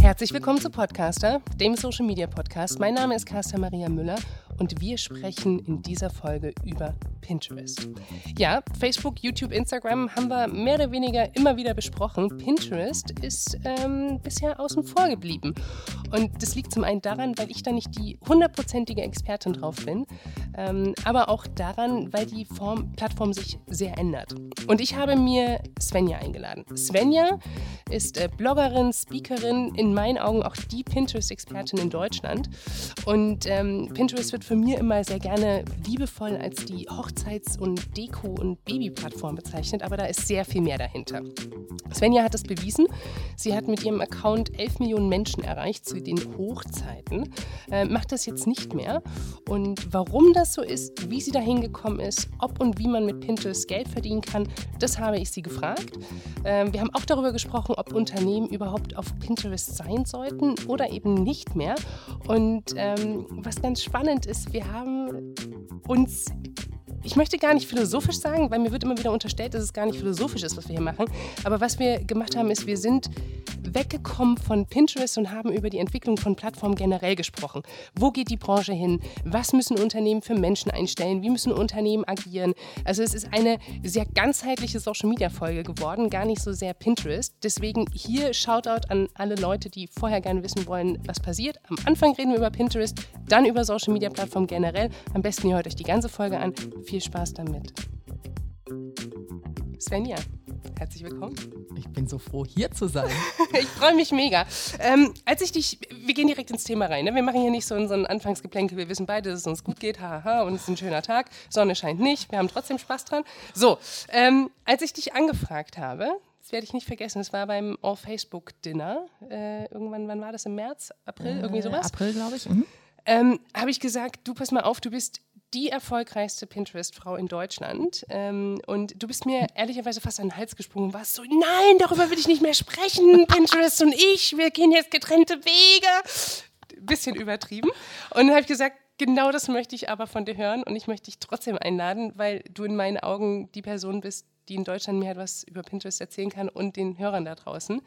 Herzlich willkommen zu Podcaster, dem Social Media Podcast. Mein Name ist Carsten Maria Müller und wir sprechen in dieser Folge über Pinterest. Ja, Facebook, YouTube, Instagram haben wir mehr oder weniger immer wieder besprochen. Pinterest ist ähm, bisher außen vor geblieben. Und das liegt zum einen daran, weil ich da nicht die hundertprozentige Expertin drauf bin, ähm, aber auch daran, weil die Form, Plattform sich sehr ändert. Und ich habe mir Svenja eingeladen. Svenja ist äh, Bloggerin, Speakerin, in meinen Augen auch die Pinterest-Expertin in Deutschland. Und ähm, Pinterest wird von mir immer sehr gerne liebevoll als die Hochzeits- und Deko- und Babyplattform bezeichnet, aber da ist sehr viel mehr dahinter. Svenja hat es bewiesen. Sie hat mit ihrem Account 11 Millionen Menschen erreicht zu den Hochzeiten, äh, macht das jetzt nicht mehr. Und warum das so ist, wie sie dahin gekommen ist, ob und wie man mit Pinterest Geld verdienen kann, das habe ich sie gefragt. Äh, wir haben auch darüber gesprochen, ob Unternehmen überhaupt auf Pinterest sein sollten oder eben nicht mehr. Und ähm, was ganz spannend ist, wir haben uns ich möchte gar nicht philosophisch sagen, weil mir wird immer wieder unterstellt, dass es gar nicht philosophisch ist, was wir hier machen. Aber was wir gemacht haben, ist, wir sind weggekommen von Pinterest und haben über die Entwicklung von Plattformen generell gesprochen. Wo geht die Branche hin? Was müssen Unternehmen für Menschen einstellen? Wie müssen Unternehmen agieren? Also es ist eine sehr ganzheitliche Social-Media-Folge geworden, gar nicht so sehr Pinterest. Deswegen hier Shoutout an alle Leute, die vorher gerne wissen wollen, was passiert. Am Anfang reden wir über Pinterest, dann über Social-Media-Plattformen generell. Am besten ihr hört euch die ganze Folge an. Viel Spaß damit. Svenja, herzlich willkommen. Ich bin so froh, hier zu sein. ich freue mich mega. Ähm, als ich dich, wir gehen direkt ins Thema rein. Ne? Wir machen hier nicht so, ein Anfangsgeplänkel. Wir wissen beide, dass es uns gut geht. Haha, und es ist ein schöner Tag. Sonne scheint nicht. Wir haben trotzdem Spaß dran. So, ähm, als ich dich angefragt habe, das werde ich nicht vergessen, es war beim All-Facebook-Dinner. Äh, irgendwann, wann war das? Im März, April, äh, irgendwie sowas? April, glaube ich. Mhm. Ähm, habe ich gesagt, du pass mal auf, du bist die erfolgreichste Pinterest-Frau in Deutschland. Ähm, und du bist mir ehrlicherweise fast an den Hals gesprungen und warst so, nein, darüber will ich nicht mehr sprechen. Pinterest und ich, wir gehen jetzt getrennte Wege. Bisschen übertrieben. Und dann habe ich gesagt, genau das möchte ich aber von dir hören und ich möchte dich trotzdem einladen, weil du in meinen Augen die Person bist, die in Deutschland mir etwas über Pinterest erzählen kann und den Hörern da draußen.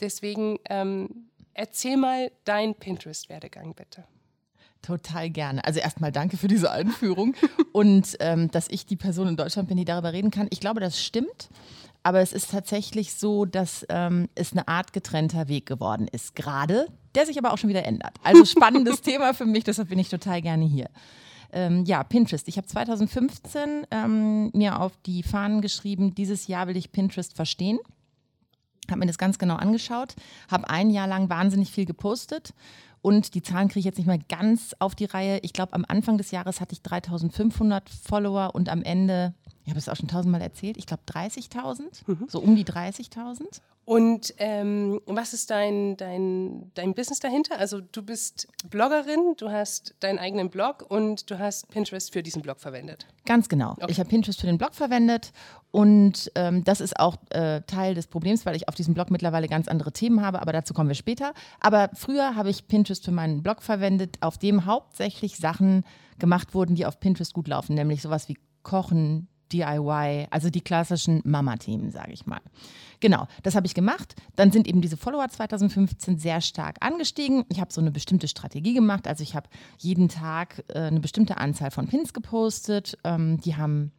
Deswegen ähm, erzähl mal deinen Pinterest-Werdegang bitte. Total gerne. Also erstmal danke für diese Einführung und ähm, dass ich die Person in Deutschland bin, die darüber reden kann. Ich glaube, das stimmt. Aber es ist tatsächlich so, dass ähm, es eine Art getrennter Weg geworden ist, gerade, der sich aber auch schon wieder ändert. Also spannendes Thema für mich, deshalb bin ich total gerne hier. Ähm, ja, Pinterest. Ich habe 2015 ähm, mir auf die Fahnen geschrieben, dieses Jahr will ich Pinterest verstehen. Habe mir das ganz genau angeschaut, habe ein Jahr lang wahnsinnig viel gepostet und die Zahlen kriege ich jetzt nicht mehr ganz auf die Reihe. Ich glaube, am Anfang des Jahres hatte ich 3500 Follower und am Ende, ich habe es auch schon tausendmal erzählt, ich glaube 30.000, mhm. so um die 30.000. Und ähm, was ist dein, dein, dein Business dahinter? Also du bist Bloggerin, du hast deinen eigenen Blog und du hast Pinterest für diesen Blog verwendet. Ganz genau. Okay. Ich habe Pinterest für den Blog verwendet und ähm, das ist auch äh, Teil des Problems, weil ich auf diesem Blog mittlerweile ganz andere Themen habe, aber dazu kommen wir später. Aber früher habe ich Pinterest für meinen Blog verwendet, auf dem hauptsächlich Sachen gemacht wurden, die auf Pinterest gut laufen, nämlich sowas wie Kochen, DIY, also die klassischen Mama-Themen, sage ich mal. Genau, das habe ich gemacht. Dann sind eben diese Follower 2015 sehr stark angestiegen. Ich habe so eine bestimmte Strategie gemacht. Also ich habe jeden Tag äh, eine bestimmte Anzahl von Pins gepostet. Ähm, die haben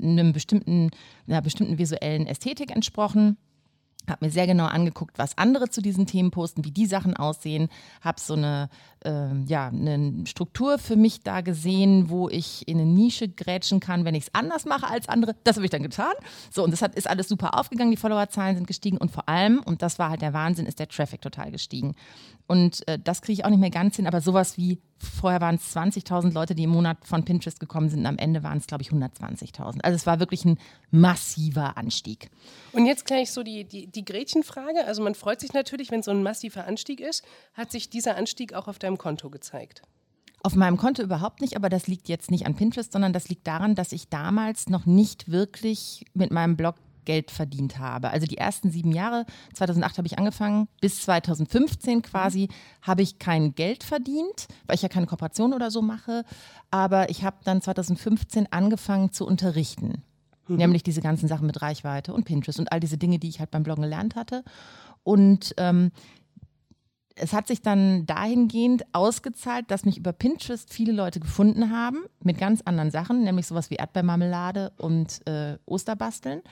einem bestimmten, einer bestimmten visuellen Ästhetik entsprochen habe mir sehr genau angeguckt, was andere zu diesen Themen posten, wie die Sachen aussehen, habe so eine, äh, ja, eine Struktur für mich da gesehen, wo ich in eine Nische grätschen kann, wenn ich es anders mache als andere. Das habe ich dann getan. So, und das hat, ist alles super aufgegangen, die Followerzahlen sind gestiegen und vor allem, und das war halt der Wahnsinn, ist der Traffic total gestiegen. Und äh, das kriege ich auch nicht mehr ganz hin, aber sowas wie, vorher waren es 20.000 Leute, die im Monat von Pinterest gekommen sind und am Ende waren es, glaube ich, 120.000. Also es war wirklich ein massiver Anstieg. Und jetzt gleich so die, die, die Gretchenfrage. Also man freut sich natürlich, wenn so ein massiver Anstieg ist. Hat sich dieser Anstieg auch auf deinem Konto gezeigt? Auf meinem Konto überhaupt nicht, aber das liegt jetzt nicht an Pinterest, sondern das liegt daran, dass ich damals noch nicht wirklich mit meinem Blog Geld verdient habe. Also die ersten sieben Jahre, 2008 habe ich angefangen, bis 2015 quasi, habe ich kein Geld verdient, weil ich ja keine Kooperation oder so mache. Aber ich habe dann 2015 angefangen zu unterrichten. Mhm. Nämlich diese ganzen Sachen mit Reichweite und Pinterest und all diese Dinge, die ich halt beim Bloggen gelernt hatte. Und ähm, es hat sich dann dahingehend ausgezahlt, dass mich über Pinterest viele Leute gefunden haben mit ganz anderen Sachen, nämlich sowas wie Erdbeermarmelade und äh, Osterbasteln.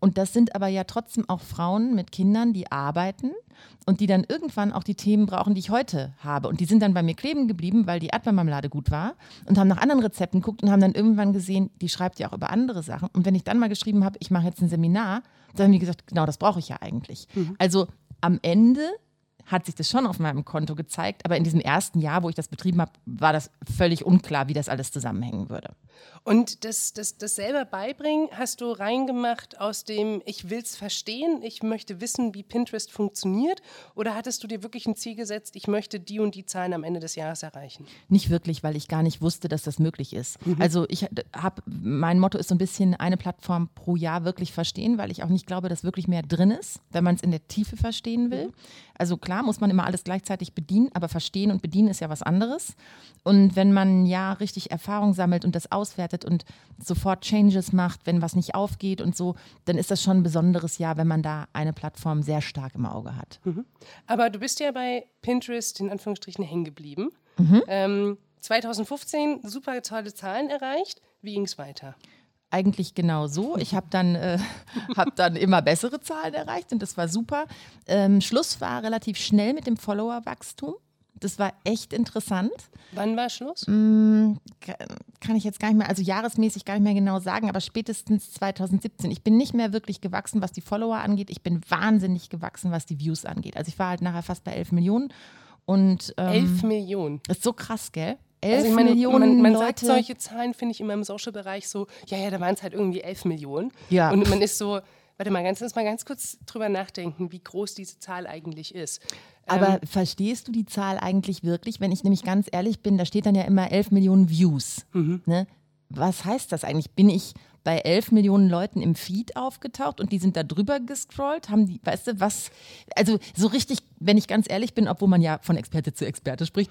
Und das sind aber ja trotzdem auch Frauen mit Kindern, die arbeiten und die dann irgendwann auch die Themen brauchen, die ich heute habe. Und die sind dann bei mir kleben geblieben, weil die Erdbeermarmelade gut war und haben nach anderen Rezepten geguckt und haben dann irgendwann gesehen, die schreibt ja auch über andere Sachen. Und wenn ich dann mal geschrieben habe, ich mache jetzt ein Seminar, dann haben die gesagt, genau das brauche ich ja eigentlich. Mhm. Also am Ende hat sich das schon auf meinem Konto gezeigt. Aber in diesem ersten Jahr, wo ich das betrieben habe, war das völlig unklar, wie das alles zusammenhängen würde. Und das, das, das selber beibringen hast du reingemacht aus dem, ich will es verstehen, ich möchte wissen, wie Pinterest funktioniert? Oder hattest du dir wirklich ein Ziel gesetzt, ich möchte die und die Zahlen am Ende des Jahres erreichen? Nicht wirklich, weil ich gar nicht wusste, dass das möglich ist. Mhm. Also ich habe, mein Motto ist so ein bisschen eine Plattform pro Jahr wirklich verstehen, weil ich auch nicht glaube, dass wirklich mehr drin ist, wenn man es in der Tiefe verstehen will. Mhm. Also klar muss man immer alles gleichzeitig bedienen, aber verstehen und bedienen ist ja was anderes. Und wenn man ja richtig Erfahrung sammelt und das auswertet und sofort Changes macht, wenn was nicht aufgeht und so, dann ist das schon ein besonderes Jahr, wenn man da eine Plattform sehr stark im Auge hat. Mhm. Aber du bist ja bei Pinterest in Anführungsstrichen hängen geblieben. Mhm. Ähm, 2015 super tolle Zahlen erreicht. Wie ging es weiter? Eigentlich genau so. Ich habe dann, äh, hab dann immer bessere Zahlen erreicht und das war super. Ähm, Schluss war relativ schnell mit dem Followerwachstum. Das war echt interessant. Wann war Schluss? Mm, kann ich jetzt gar nicht mehr, also jahresmäßig gar nicht mehr genau sagen, aber spätestens 2017. Ich bin nicht mehr wirklich gewachsen, was die Follower angeht. Ich bin wahnsinnig gewachsen, was die Views angeht. Also ich war halt nachher fast bei 11 Millionen. Und, ähm, 11 Millionen. Ist so krass, gell? 11 also meine, Millionen man, man Leute. sagt solche Zahlen, finde ich immer im Social-Bereich so, ja, ja, da waren es halt irgendwie 11 Millionen. Ja. Und man ist so, warte mal, ganz, mal ganz kurz drüber nachdenken, wie groß diese Zahl eigentlich ist. Aber ähm, verstehst du die Zahl eigentlich wirklich? Wenn ich nämlich ganz ehrlich bin, da steht dann ja immer 11 Millionen Views. Mhm. Ne? Was heißt das eigentlich? Bin ich bei 11 Millionen Leuten im Feed aufgetaucht und die sind da drüber gescrollt? Haben die, weißt du, was? Also so richtig, wenn ich ganz ehrlich bin, obwohl man ja von Experte zu Experte spricht,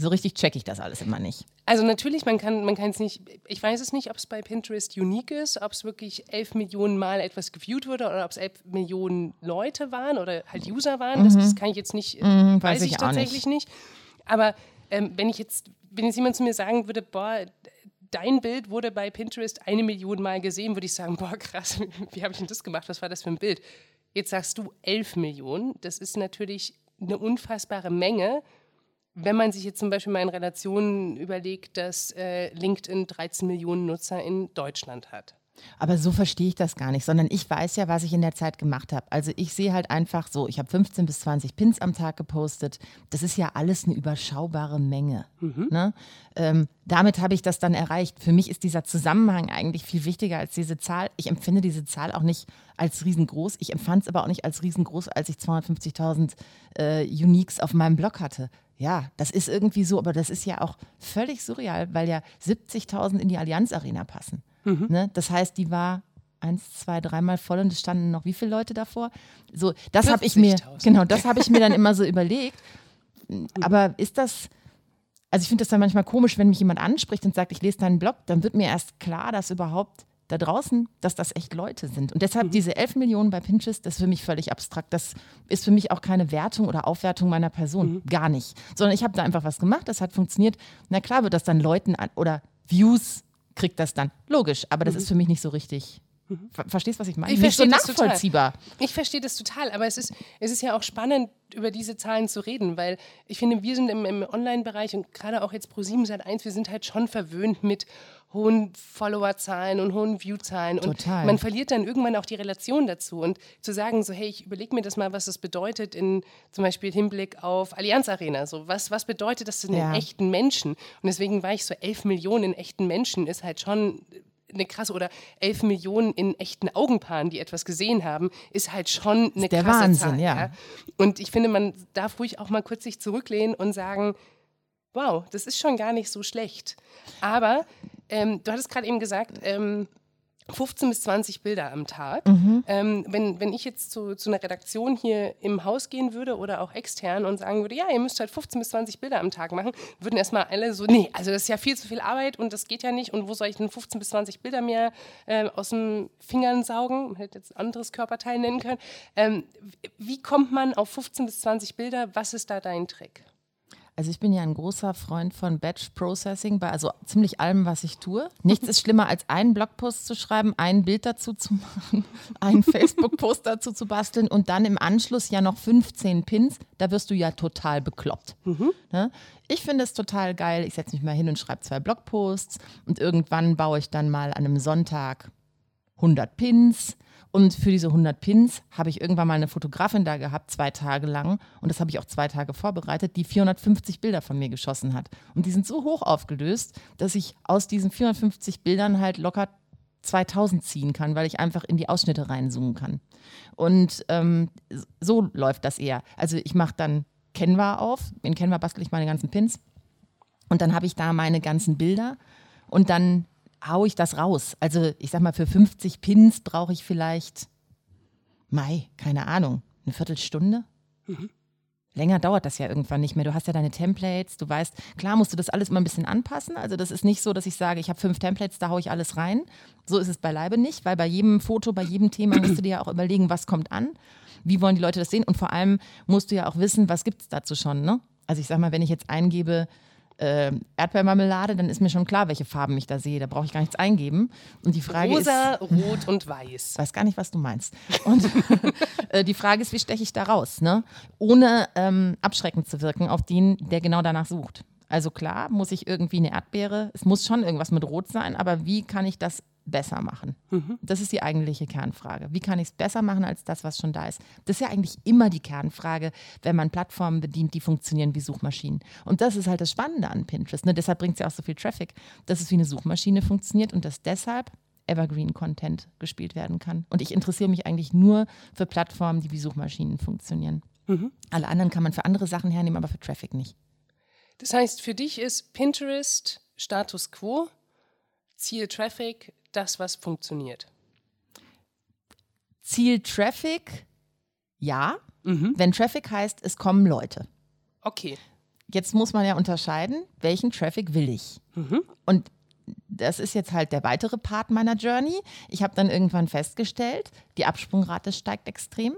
so richtig checke ich das alles immer nicht. Also natürlich, man kann man es nicht, ich weiß es nicht, ob es bei Pinterest unique ist, ob es wirklich elf Millionen Mal etwas geviewt wurde oder ob es elf Millionen Leute waren oder halt User waren. Mhm. Das, das, kann ich jetzt nicht, mhm, weiß, weiß, ich, ich tatsächlich nicht. nicht. Aber ähm, wenn ich jetzt, wenn jetzt jemand zu mir sagen würde, boah, dein Bild wurde bei Pinterest eine Million Mal gesehen, würde ich sagen, boah, krass, wie habe ich denn das gemacht? Was war das für ein Bild? Jetzt sagst du elf Millionen. Das ist natürlich eine unfassbare Menge wenn man sich jetzt zum Beispiel mal in Relationen überlegt, dass äh, LinkedIn 13 Millionen Nutzer in Deutschland hat. Aber so verstehe ich das gar nicht, sondern ich weiß ja, was ich in der Zeit gemacht habe. Also ich sehe halt einfach so, ich habe 15 bis 20 Pins am Tag gepostet. Das ist ja alles eine überschaubare Menge. Mhm. Ne? Ähm, damit habe ich das dann erreicht. Für mich ist dieser Zusammenhang eigentlich viel wichtiger als diese Zahl. Ich empfinde diese Zahl auch nicht als riesengroß. Ich empfand es aber auch nicht als riesengroß, als ich 250.000 äh, Uniques auf meinem Blog hatte ja, das ist irgendwie so, aber das ist ja auch völlig surreal, weil ja 70.000 in die Allianz Arena passen. Mhm. Ne? Das heißt, die war eins, zwei, dreimal voll und es standen noch wie viele Leute davor? So, das habe ich mir, genau, das habe ich mir dann immer so überlegt. Aber ist das, also ich finde das dann manchmal komisch, wenn mich jemand anspricht und sagt, ich lese deinen Blog, dann wird mir erst klar, dass überhaupt da draußen, dass das echt Leute sind. Und deshalb mhm. diese 11 Millionen bei Pinterest, das ist für mich völlig abstrakt. Das ist für mich auch keine Wertung oder Aufwertung meiner Person. Mhm. Gar nicht. Sondern ich habe da einfach was gemacht, das hat funktioniert. Na klar wird das dann Leuten an, oder Views kriegt das dann. Logisch, aber das mhm. ist für mich nicht so richtig. Mhm. Verstehst du, was ich meine? Ich verstehe so nachvollziehbar. Total. Ich verstehe das total, aber es ist, es ist ja auch spannend, über diese Zahlen zu reden, weil ich finde, wir sind im, im Online-Bereich und gerade auch jetzt pro 7 seit 1, wir sind halt schon verwöhnt mit hohen Followerzahlen und hohen Viewzahlen. Und man verliert dann irgendwann auch die Relation dazu. Und zu sagen, so, hey, ich überlege mir das mal, was das bedeutet in zum Beispiel Hinblick auf Allianz Arena. So, was, was bedeutet das in ja. echten Menschen? Und deswegen war ich so, 11 Millionen in echten Menschen ist halt schon eine krasse oder 11 Millionen in echten Augenpaaren, die etwas gesehen haben, ist halt schon eine der krasse Wahnsinn, Zahl. Ja. ja. Und ich finde, man darf ruhig auch mal kurz sich zurücklehnen und sagen, wow, das ist schon gar nicht so schlecht. Aber ähm, du hattest gerade eben gesagt, ähm, 15 bis 20 Bilder am Tag. Mhm. Ähm, wenn, wenn ich jetzt zu, zu einer Redaktion hier im Haus gehen würde oder auch extern und sagen würde, ja, ihr müsst halt 15 bis 20 Bilder am Tag machen, würden erstmal alle so, nee, also das ist ja viel zu viel Arbeit und das geht ja nicht und wo soll ich denn 15 bis 20 Bilder mehr äh, aus den Fingern saugen? Man hätte jetzt ein anderes Körperteil nennen können. Ähm, wie kommt man auf 15 bis 20 Bilder? Was ist da dein Trick? Also ich bin ja ein großer Freund von Batch Processing bei also ziemlich allem, was ich tue. Nichts ist schlimmer als einen Blogpost zu schreiben, ein Bild dazu zu machen, einen Facebook-Post dazu zu basteln und dann im Anschluss ja noch 15 Pins. Da wirst du ja total bekloppt. Ne? Ich finde es total geil. Ich setze mich mal hin und schreibe zwei Blogposts und irgendwann baue ich dann mal an einem Sonntag 100 Pins. Und für diese 100 Pins habe ich irgendwann mal eine Fotografin da gehabt, zwei Tage lang. Und das habe ich auch zwei Tage vorbereitet, die 450 Bilder von mir geschossen hat. Und die sind so hoch aufgelöst, dass ich aus diesen 450 Bildern halt locker 2000 ziehen kann, weil ich einfach in die Ausschnitte reinzoomen kann. Und ähm, so läuft das eher. Also ich mache dann Canva auf. In Canva bastel ich meine ganzen Pins. Und dann habe ich da meine ganzen Bilder. Und dann haue ich das raus. Also ich sag mal, für 50 Pins brauche ich vielleicht, Mai, keine Ahnung, eine Viertelstunde. Länger dauert das ja irgendwann nicht mehr. Du hast ja deine Templates, du weißt, klar musst du das alles immer ein bisschen anpassen. Also das ist nicht so, dass ich sage, ich habe fünf Templates, da haue ich alles rein. So ist es beileibe nicht, weil bei jedem Foto, bei jedem Thema musst du dir ja auch überlegen, was kommt an, wie wollen die Leute das sehen und vor allem musst du ja auch wissen, was gibt es dazu schon. Ne? Also ich sag mal, wenn ich jetzt eingebe, äh, Erdbeermarmelade, dann ist mir schon klar, welche Farben ich da sehe. Da brauche ich gar nichts eingeben. Und die Frage Rosa, ist. Rot und Weiß. Weiß gar nicht, was du meinst. Und äh, die Frage ist, wie steche ich da raus, ne? Ohne ähm, abschreckend zu wirken auf den, der genau danach sucht. Also klar, muss ich irgendwie eine Erdbeere, es muss schon irgendwas mit Rot sein, aber wie kann ich das besser machen? Das ist die eigentliche Kernfrage. Wie kann ich es besser machen als das, was schon da ist? Das ist ja eigentlich immer die Kernfrage, wenn man Plattformen bedient, die funktionieren wie Suchmaschinen. Und das ist halt das Spannende an Pinterest. Ne? Deshalb bringt es ja auch so viel Traffic, dass es wie eine Suchmaschine funktioniert und dass deshalb Evergreen-Content gespielt werden kann. Und ich interessiere mich eigentlich nur für Plattformen, die wie Suchmaschinen funktionieren. Alle anderen kann man für andere Sachen hernehmen, aber für Traffic nicht. Das heißt, für dich ist Pinterest Status quo, Ziel Traffic, das, was funktioniert. Ziel Traffic, ja. Wenn Traffic heißt, es kommen Leute. Okay. Jetzt muss man ja unterscheiden, welchen Traffic will ich. Und das ist jetzt halt der weitere Part meiner Journey. Ich habe dann irgendwann festgestellt, die Absprungrate steigt extrem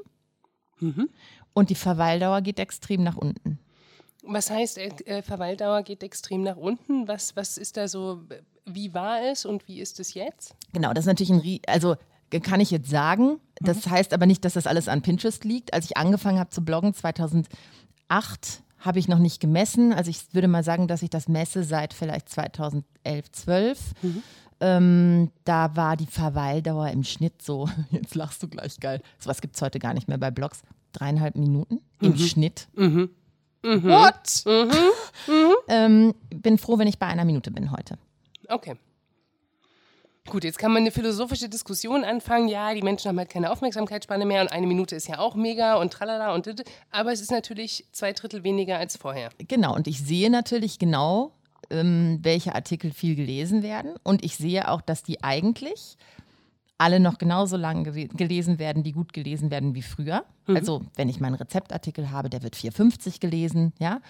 und die Verweildauer geht extrem nach unten. Was heißt, äh, äh, Verweildauer geht extrem nach unten? Was, was ist da so, wie war es und wie ist es jetzt? Genau, das ist natürlich ein, Rie also äh, kann ich jetzt sagen. Das heißt aber nicht, dass das alles an Pinterest liegt. Als ich angefangen habe zu bloggen 2008, habe ich noch nicht gemessen. Also ich würde mal sagen, dass ich das messe seit vielleicht 2011, 12. Ähm, da war die Verweildauer im Schnitt so, jetzt lachst du gleich geil, sowas gibt es heute gar nicht mehr bei Blogs, dreieinhalb Minuten im Schnitt. What? ähm, bin froh, wenn ich bei einer Minute bin heute. Okay. Gut, jetzt kann man eine philosophische Diskussion anfangen. Ja, die Menschen haben halt keine Aufmerksamkeitsspanne mehr und eine Minute ist ja auch mega und tralala und aber es ist natürlich zwei Drittel weniger als vorher. Genau, und ich sehe natürlich genau, ähm, welche Artikel viel gelesen werden. Und ich sehe auch, dass die eigentlich alle noch genauso lang gelesen werden, die gut gelesen werden wie früher. Also, wenn ich meinen Rezeptartikel habe, der wird 4,50 gelesen, ja,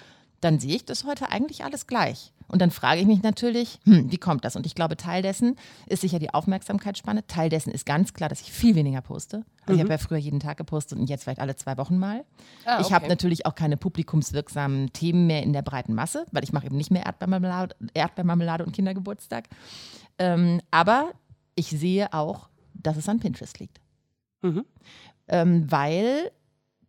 dann sehe ich das heute eigentlich alles gleich. Und dann frage ich mich natürlich, hm, wie kommt das? Und ich glaube, Teil dessen ist sicher die Aufmerksamkeitsspanne. Teil dessen ist ganz klar, dass ich viel weniger poste. Also Ich habe ja früher jeden Tag gepostet und jetzt vielleicht alle zwei Wochen mal. Ah, Ich habe okay. natürlich auch keine publikumswirksamen Themen mehr in der breiten Masse, weil ich mache eben nicht mehr Erdbeermarmelade, Erdbeermarmelade und Kindergeburtstag. Ähm, aber ich sehe auch, dass es an Pinterest liegt. Ähm, weil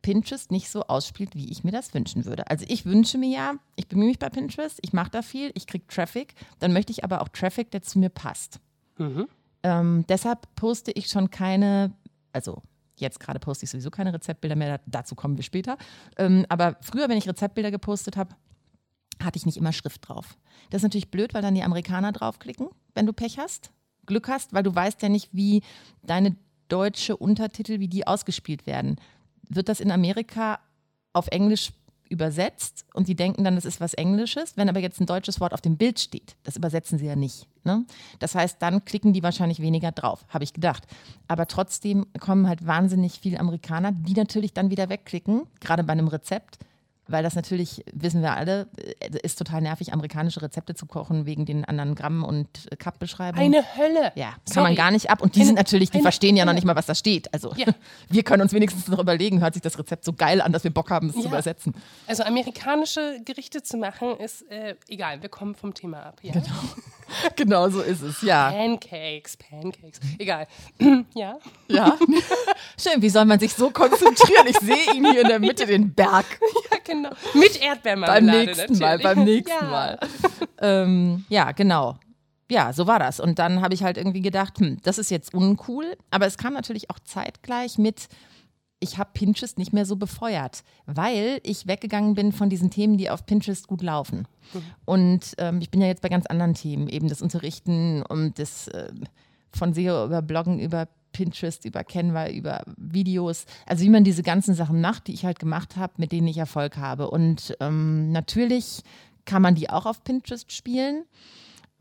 Pinterest nicht so ausspielt, wie ich mir das wünschen würde. Also ich wünsche mir ja, ich bemühe mich bei Pinterest, ich mache da viel, ich kriege Traffic, dann möchte ich aber auch Traffic, der zu mir passt. Ähm, deshalb poste ich schon keine, also jetzt gerade poste ich sowieso keine Rezeptbilder mehr, da- dazu kommen wir später. Ähm, aber früher, wenn ich Rezeptbilder gepostet habe, hatte ich nicht immer Schrift drauf. Das ist natürlich blöd, weil dann die Amerikaner draufklicken, wenn du Pech hast. Glück hast, weil du weißt ja nicht, wie deine deutsche Untertitel, wie die ausgespielt werden. Wird das in Amerika auf Englisch übersetzt und die denken dann, das ist was Englisches. Wenn aber jetzt ein deutsches Wort auf dem Bild steht, das übersetzen sie ja nicht. Ne? Das heißt, dann klicken die wahrscheinlich weniger drauf, habe ich gedacht. Aber trotzdem kommen halt wahnsinnig viele Amerikaner, die natürlich dann wieder wegklicken, gerade bei einem Rezept weil das natürlich, wissen wir alle, äh, ist total nervig, amerikanische Rezepte zu kochen wegen den anderen Gramm- und Cup-Beschreibungen. Eine Hölle. Ja, Sorry. kann man gar nicht ab. Und die eine, sind natürlich, die verstehen ja noch nicht mal, was da steht. Also ja. wir können uns wenigstens noch überlegen, hört sich das Rezept so geil an, dass wir Bock haben, es ja. zu übersetzen. Also amerikanische Gerichte zu machen, ist äh, egal, wir kommen vom Thema ab. Ja? Genau. genau so ist es, ja. Pancakes, Pancakes, egal. ja. Ja. Schön, wie soll man sich so konzentrieren? Ich sehe ihn hier in der Mitte, den Berg. Ja, genau. Mit Erdbeermarmelade Beim nächsten natürlich. Mal, beim nächsten ja. Mal. Ähm, ja, genau. Ja, so war das. Und dann habe ich halt irgendwie gedacht, hm, das ist jetzt uncool. Aber es kam natürlich auch zeitgleich mit, ich habe Pinterest nicht mehr so befeuert, weil ich weggegangen bin von diesen Themen, die auf Pinterest gut laufen. Mhm. Und ähm, ich bin ja jetzt bei ganz anderen Themen, eben das Unterrichten und das äh, von SEO über Bloggen, über Pinterest, über Canva, über Videos. Also wie man diese ganzen Sachen macht, die ich halt gemacht habe, mit denen ich Erfolg habe. Und ähm, natürlich kann man die auch auf Pinterest spielen.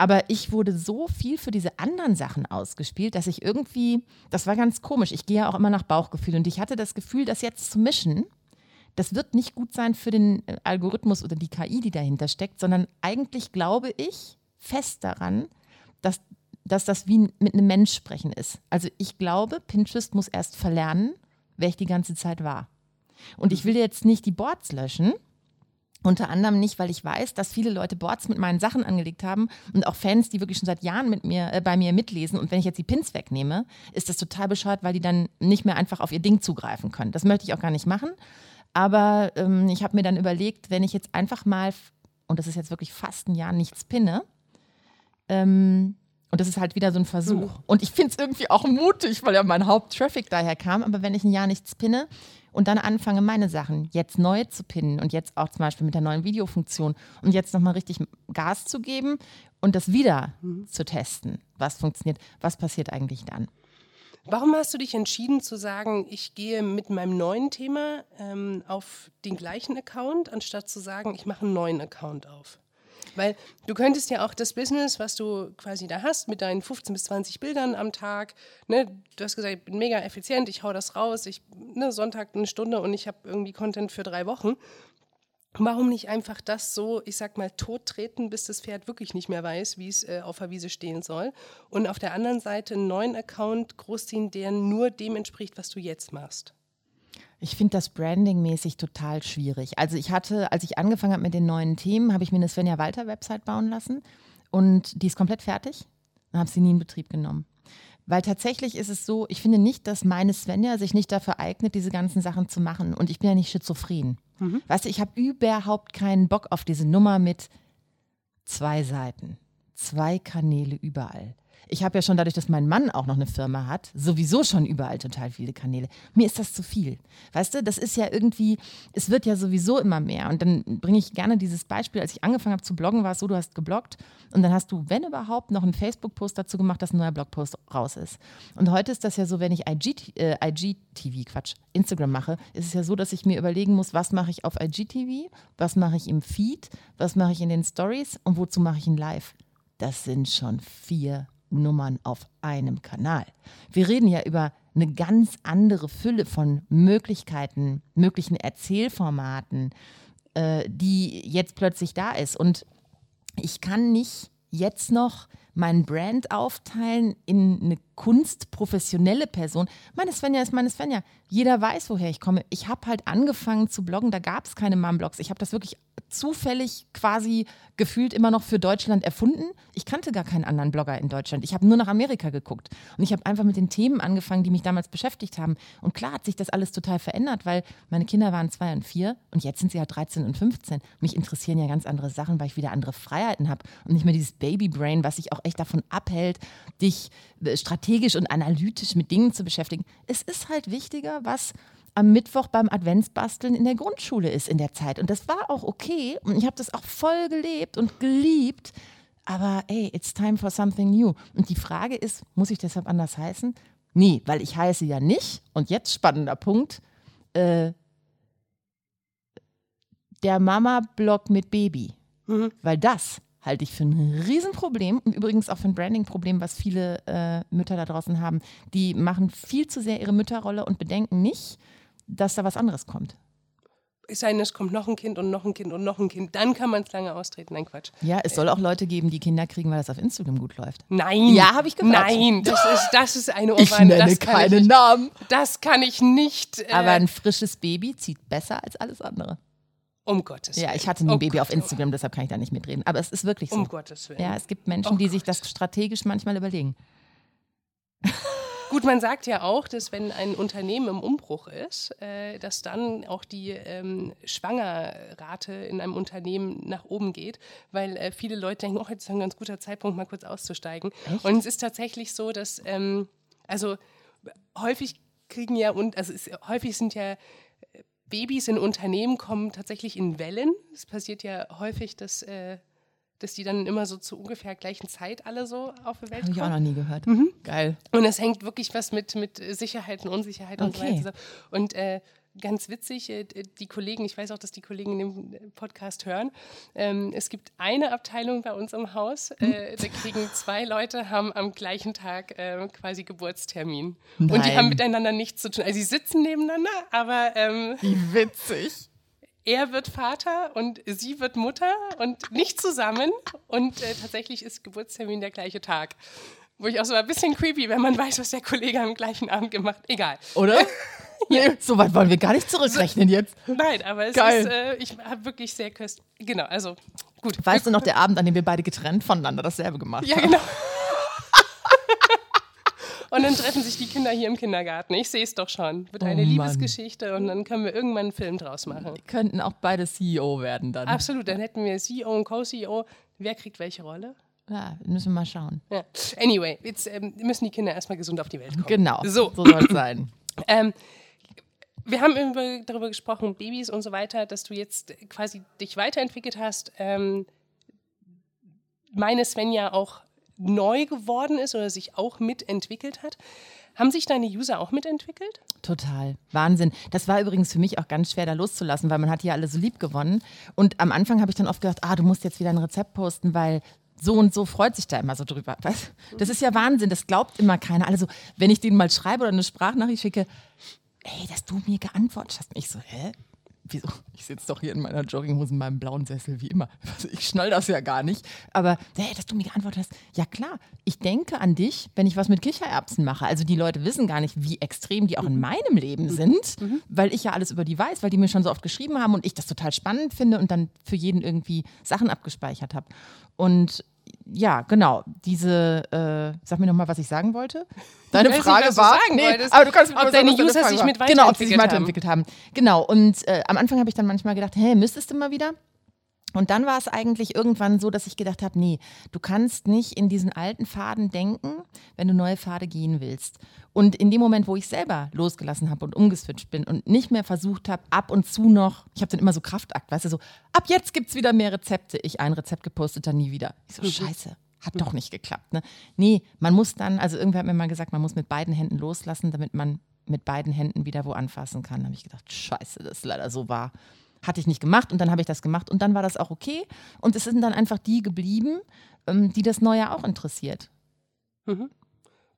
Aber ich wurde so viel für diese anderen Sachen ausgespielt, dass ich irgendwie, das war ganz komisch. Ich gehe ja auch immer nach Bauchgefühl und ich hatte das Gefühl, das jetzt zu mischen, das wird nicht gut sein für den äh, Algorithmus oder die KI, die dahinter steckt, sondern eigentlich glaube ich fest daran, dass dass das wie mit einem Mensch sprechen ist. Also ich glaube, Pinterest muss erst verlernen, wer ich die ganze Zeit war. Und ich will jetzt nicht die Boards löschen, unter anderem nicht, weil ich weiß, dass viele Leute Boards mit meinen Sachen angelegt haben und auch Fans, die wirklich schon seit Jahren mit mir, äh, bei mir mitlesen. Und wenn ich jetzt die Pins wegnehme, ist das total bescheuert, weil die dann nicht mehr einfach auf ihr Ding zugreifen können. Das möchte ich auch gar nicht machen. Aber ähm, ich habe mir dann überlegt, wenn ich jetzt einfach mal, und das ist jetzt wirklich fast ein Jahr, nichts pinne, ähm, und das ist halt wieder so ein Versuch. Mhm. Und ich finde es irgendwie auch mutig, weil ja mein Haupttraffic daher kam. Aber wenn ich ein Jahr nichts pinne und dann anfange, meine Sachen jetzt neu zu pinnen und jetzt auch zum Beispiel mit der neuen Videofunktion und jetzt nochmal richtig Gas zu geben und das wieder mhm. zu testen, was funktioniert, was passiert eigentlich dann? Warum hast du dich entschieden zu sagen, ich gehe mit meinem neuen Thema ähm, auf den gleichen Account, anstatt zu sagen, ich mache einen neuen Account auf? Weil du könntest ja auch das Business, was du quasi da hast, mit deinen 15 bis 20 Bildern am Tag, ne, du hast gesagt, ich bin mega effizient, ich hau das raus, ich, ne, Sonntag eine Stunde und ich habe irgendwie Content für drei Wochen. Warum nicht einfach das so, ich sag mal, tot treten, bis das Pferd wirklich nicht mehr weiß, wie es äh, auf der Wiese stehen soll? Und auf der anderen Seite einen neuen Account großziehen, der nur dem entspricht, was du jetzt machst? Ich finde das Branding-mäßig total schwierig. Also ich hatte, als ich angefangen habe mit den neuen Themen, habe ich mir eine Svenja Walter-Website bauen lassen und die ist komplett fertig und habe sie nie in Betrieb genommen. Weil tatsächlich ist es so, ich finde nicht, dass meine Svenja sich nicht dafür eignet, diese ganzen Sachen zu machen. Und ich bin ja nicht schizophren. Mhm. Weißt du, ich habe überhaupt keinen Bock auf diese Nummer mit zwei Seiten, zwei Kanäle überall ich habe ja schon dadurch, dass mein Mann auch noch eine Firma hat, sowieso schon überall total viele Kanäle. Mir ist das zu viel. Weißt du, das ist ja irgendwie, es wird ja sowieso immer mehr. Und dann bringe ich gerne dieses Beispiel, als ich angefangen habe zu bloggen, war es so, du hast gebloggt und dann hast du, wenn überhaupt, noch einen Facebook-Post dazu gemacht, dass ein neuer Blogpost raus ist. Und heute ist das ja so, wenn ich IG, äh, IGTV, Quatsch, Instagram mache, ist es ja so, dass ich mir überlegen muss, was mache ich auf IGTV, was mache ich im Feed, was mache ich in den Stories und wozu mache ich ein Live. Das sind schon vier Nummern auf einem Kanal. Wir reden ja über eine ganz andere Fülle von Möglichkeiten, möglichen Erzählformaten, äh, die jetzt plötzlich da ist. Und ich kann nicht jetzt noch mein Brand aufteilen in eine kunstprofessionelle Person. Meine Svenja ist meine Svenja. Jeder weiß, woher ich komme. Ich habe halt angefangen zu bloggen, da gab es keine Mom-Blogs. Ich habe das wirklich zufällig quasi gefühlt immer noch für Deutschland erfunden. Ich kannte gar keinen anderen Blogger in Deutschland. Ich habe nur nach Amerika geguckt. Und ich habe einfach mit den Themen angefangen, die mich damals beschäftigt haben. Und klar hat sich das alles total verändert, weil meine Kinder waren zwei und vier und jetzt sind sie halt 13 und 15. Mich interessieren ja ganz andere Sachen, weil ich wieder andere Freiheiten habe und nicht mehr dieses Babybrain, was sich auch echt davon abhält, dich äh, strategisch und analytisch mit Dingen zu beschäftigen. Es ist halt wichtiger, was am Mittwoch beim Adventsbasteln in der Grundschule ist in der Zeit. Und das war auch okay. Und ich habe das auch voll gelebt und geliebt. Aber ey, it's time for something new. Und die Frage ist, muss ich deshalb anders heißen? Nee, weil ich heiße ja nicht. Und jetzt spannender Punkt. Äh, der Mama-Blog mit Baby. Mhm. Weil das halte ich für ein Riesenproblem und übrigens auch für ein Branding-Problem, was viele äh, Mütter da draußen haben. Die machen viel zu sehr ihre Mütterrolle und bedenken nicht, dass da was anderes kommt. Es sei denn, es kommt noch ein Kind und noch ein Kind und noch ein Kind. Dann kann man es lange austreten. Nein, Quatsch. Ja, es soll auch Leute geben, die Kinder kriegen, weil das auf Instagram gut läuft. Nein. Ja, habe ich gehört. Nein, das ist, das ist eine Ich Ohrfeige. nenne das kann keine ich, Namen. Das kann ich nicht. Äh, Aber ein frisches Baby zieht besser als alles andere. Um Gottes Willen. Ja, ich hatte nie ein Oh Baby Gott, auf Instagram, deshalb kann ich da nicht mitreden. Aber es ist wirklich so. Um Gottes Willen. Ja, es gibt Menschen, Oh die sich Gott. das strategisch manchmal überlegen. Gut, man sagt ja auch, dass wenn ein Unternehmen im Umbruch ist, äh, dass dann auch die ähm, Schwangerrate in einem Unternehmen nach oben geht, weil äh, viele Leute denken, oh, jetzt ist ein ganz guter Zeitpunkt, mal kurz auszusteigen. Echt? Und es ist tatsächlich so, dass, ähm, also häufig kriegen ja, und also es, häufig sind ja Babys in Unternehmen kommen tatsächlich in Wellen. Es passiert ja häufig, dass, äh, dass die dann immer so zu ungefähr gleichen Zeit alle so auf die Welt Habe ich auch kommen. noch nie gehört. Geil. Und es hängt wirklich was mit, mit Sicherheit und Unsicherheit und so Okay. weiter. zusammen. Und äh, ganz witzig, äh, die Kollegen, ich weiß auch, dass die Kollegen in dem Podcast hören, ähm, es gibt eine Abteilung bei uns im Haus, äh, da kriegen zwei Leute, haben am gleichen Tag äh, quasi Geburtstermin. Und die Nein. haben miteinander nichts zu tun. Also sie sitzen nebeneinander, aber ähm, Wie witzig. er wird Vater und sie wird Mutter und nicht zusammen. Und äh, tatsächlich ist Geburtstermin der gleiche Tag. Wo ich auch so ein bisschen creepy, wenn man weiß, was der Kollege am gleichen Abend gemacht hat. Egal. Oder? nee, so weit wollen wir gar nicht zurückrechnen jetzt. Nein, aber es Geil. ist, äh, ich habe wirklich sehr köstlich. Genau, also gut. Weißt du noch, der Abend, an dem wir beide getrennt voneinander dasselbe gemacht Ja, haben? genau. Und dann treffen sich die Kinder hier im Kindergarten. Ich sehe es doch schon. Wird eine Oh. Liebesgeschichte und dann können wir irgendwann einen Film draus machen. Wir könnten auch beide CEO werden dann. Absolut, dann hätten wir CEO und Co-CEO. Wer kriegt welche Rolle? Ja, müssen wir mal schauen. Ja. Anyway, jetzt ähm, müssen die Kinder erstmal gesund auf die Welt kommen. Genau, So. so soll es sein. Ähm, wir haben über, darüber gesprochen, Babys und so weiter, dass du jetzt quasi dich weiterentwickelt hast. Ähm, meine Svenja auch neu geworden ist oder sich auch mitentwickelt hat. Haben sich deine User auch mitentwickelt? Total. Wahnsinn. Das war übrigens für mich auch ganz schwer, da loszulassen, weil man hat ja alle so lieb gewonnen. Und am Anfang habe ich dann oft gedacht, ah, du musst jetzt wieder ein Rezept posten, weil so und so freut sich da immer so drüber. Weißt? Das ist ja Wahnsinn, das glaubt immer keiner. Also, wenn ich denen mal schreibe oder eine Sprachnachricht schicke, ey, dass du mir geantwortet hast. Und ich so, hä? Wieso? Ich sitze doch hier in meiner Jogginghose in meinem blauen Sessel, wie immer. Also ich schnall das ja gar nicht. Aber, hey, dass du mir geantwortet hast. Ja, klar. Ich denke an dich, wenn ich was mit Kichererbsen mache. Also die Leute wissen gar nicht, wie extrem die auch in meinem Leben sind, weil ich ja alles über die weiß, weil die mir schon so oft geschrieben haben und ich das total spannend finde und dann für jeden irgendwie Sachen abgespeichert habe. Und ja, genau. Diese, äh, sag mir nochmal, was ich sagen wollte. Deine nicht, Frage du war, sagen wolltest. aber du kannst Ob deine User sich mit Genau, ob sie sich weiterentwickelt haben. weiterentwickelt haben. Genau. Und äh, am Anfang habe ich dann manchmal gedacht, hä, müsstest du mal wieder? Und dann war es eigentlich irgendwann so, dass ich gedacht habe, nee, du kannst nicht in diesen alten Faden denken, wenn du neue Pfade gehen willst. Und in dem Moment, wo ich selber losgelassen habe und umgeswitcht bin und nicht mehr versucht habe, ab und zu noch, ich habe dann immer so Kraftakt, weißt du, so, ab jetzt gibt es wieder mehr Rezepte. Ich ein Rezept gepostet, dann nie wieder. Ich so, scheiße, hat doch nicht geklappt. Ne? Nee, man muss dann, also irgendwer hat mir mal gesagt, man muss mit beiden Händen loslassen, damit man mit beiden Händen wieder wo anfassen kann. Da habe ich gedacht, scheiße, das ist leider so wahr. Hatte ich nicht gemacht und dann habe ich das gemacht und dann war das auch okay. Und es sind dann einfach die geblieben, ähm, die das Neue auch interessiert.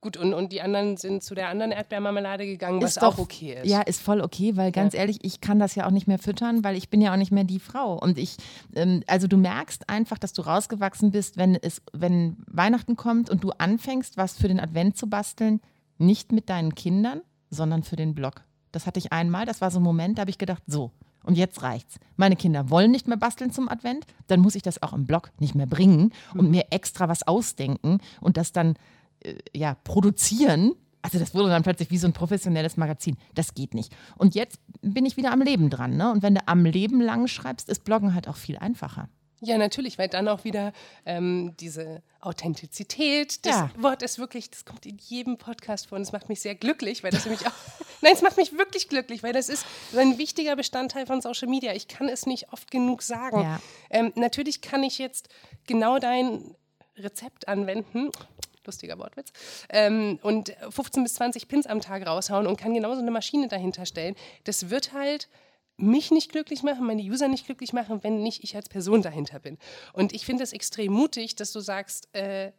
Gut, und, und die anderen sind zu der anderen Erdbeermarmelade gegangen, was Ist doch- auch okay ist. Ja, ist voll okay, weil ganz ehrlich, ich kann das ja auch nicht mehr füttern, weil ich bin ja auch nicht mehr die Frau. Und ich, ähm, also du merkst einfach, dass du rausgewachsen bist, wenn es, wenn Weihnachten kommt und du anfängst, was für den Advent zu basteln, nicht mit deinen Kindern, sondern für den Blog. Das hatte ich einmal, das war so ein Moment, da habe ich gedacht, so, und jetzt reicht's. Meine Kinder wollen nicht mehr basteln zum Advent, dann muss ich das auch im Blog nicht mehr bringen und mir extra was ausdenken und das dann äh, ja, produzieren. Also das wurde dann plötzlich wie so ein professionelles Magazin. Das geht nicht. Und jetzt bin ich wieder am Leben dran. Ne? Und wenn du am Leben lang schreibst, ist Bloggen halt auch viel einfacher. Ja, natürlich, weil dann auch wieder ähm, diese Authentizität, das Ja. Wort ist wirklich, das kommt in jedem Podcast vor und es macht mich sehr glücklich, weil das nämlich auch, nein, es macht mich wirklich glücklich, weil das ist so ein wichtiger Bestandteil von Social Media. Ich kann es nicht oft genug sagen. Ja. Ähm, natürlich kann ich jetzt genau dein Rezept anwenden. Lustiger Wortwitz. Ähm, und 15 bis 20 Pins am Tag raushauen und kann genauso eine Maschine dahinter stellen. Das wird halt mich nicht glücklich machen, meine User nicht glücklich machen, wenn nicht ich als Person dahinter bin. Und ich finde es extrem mutig, dass du sagst, äh,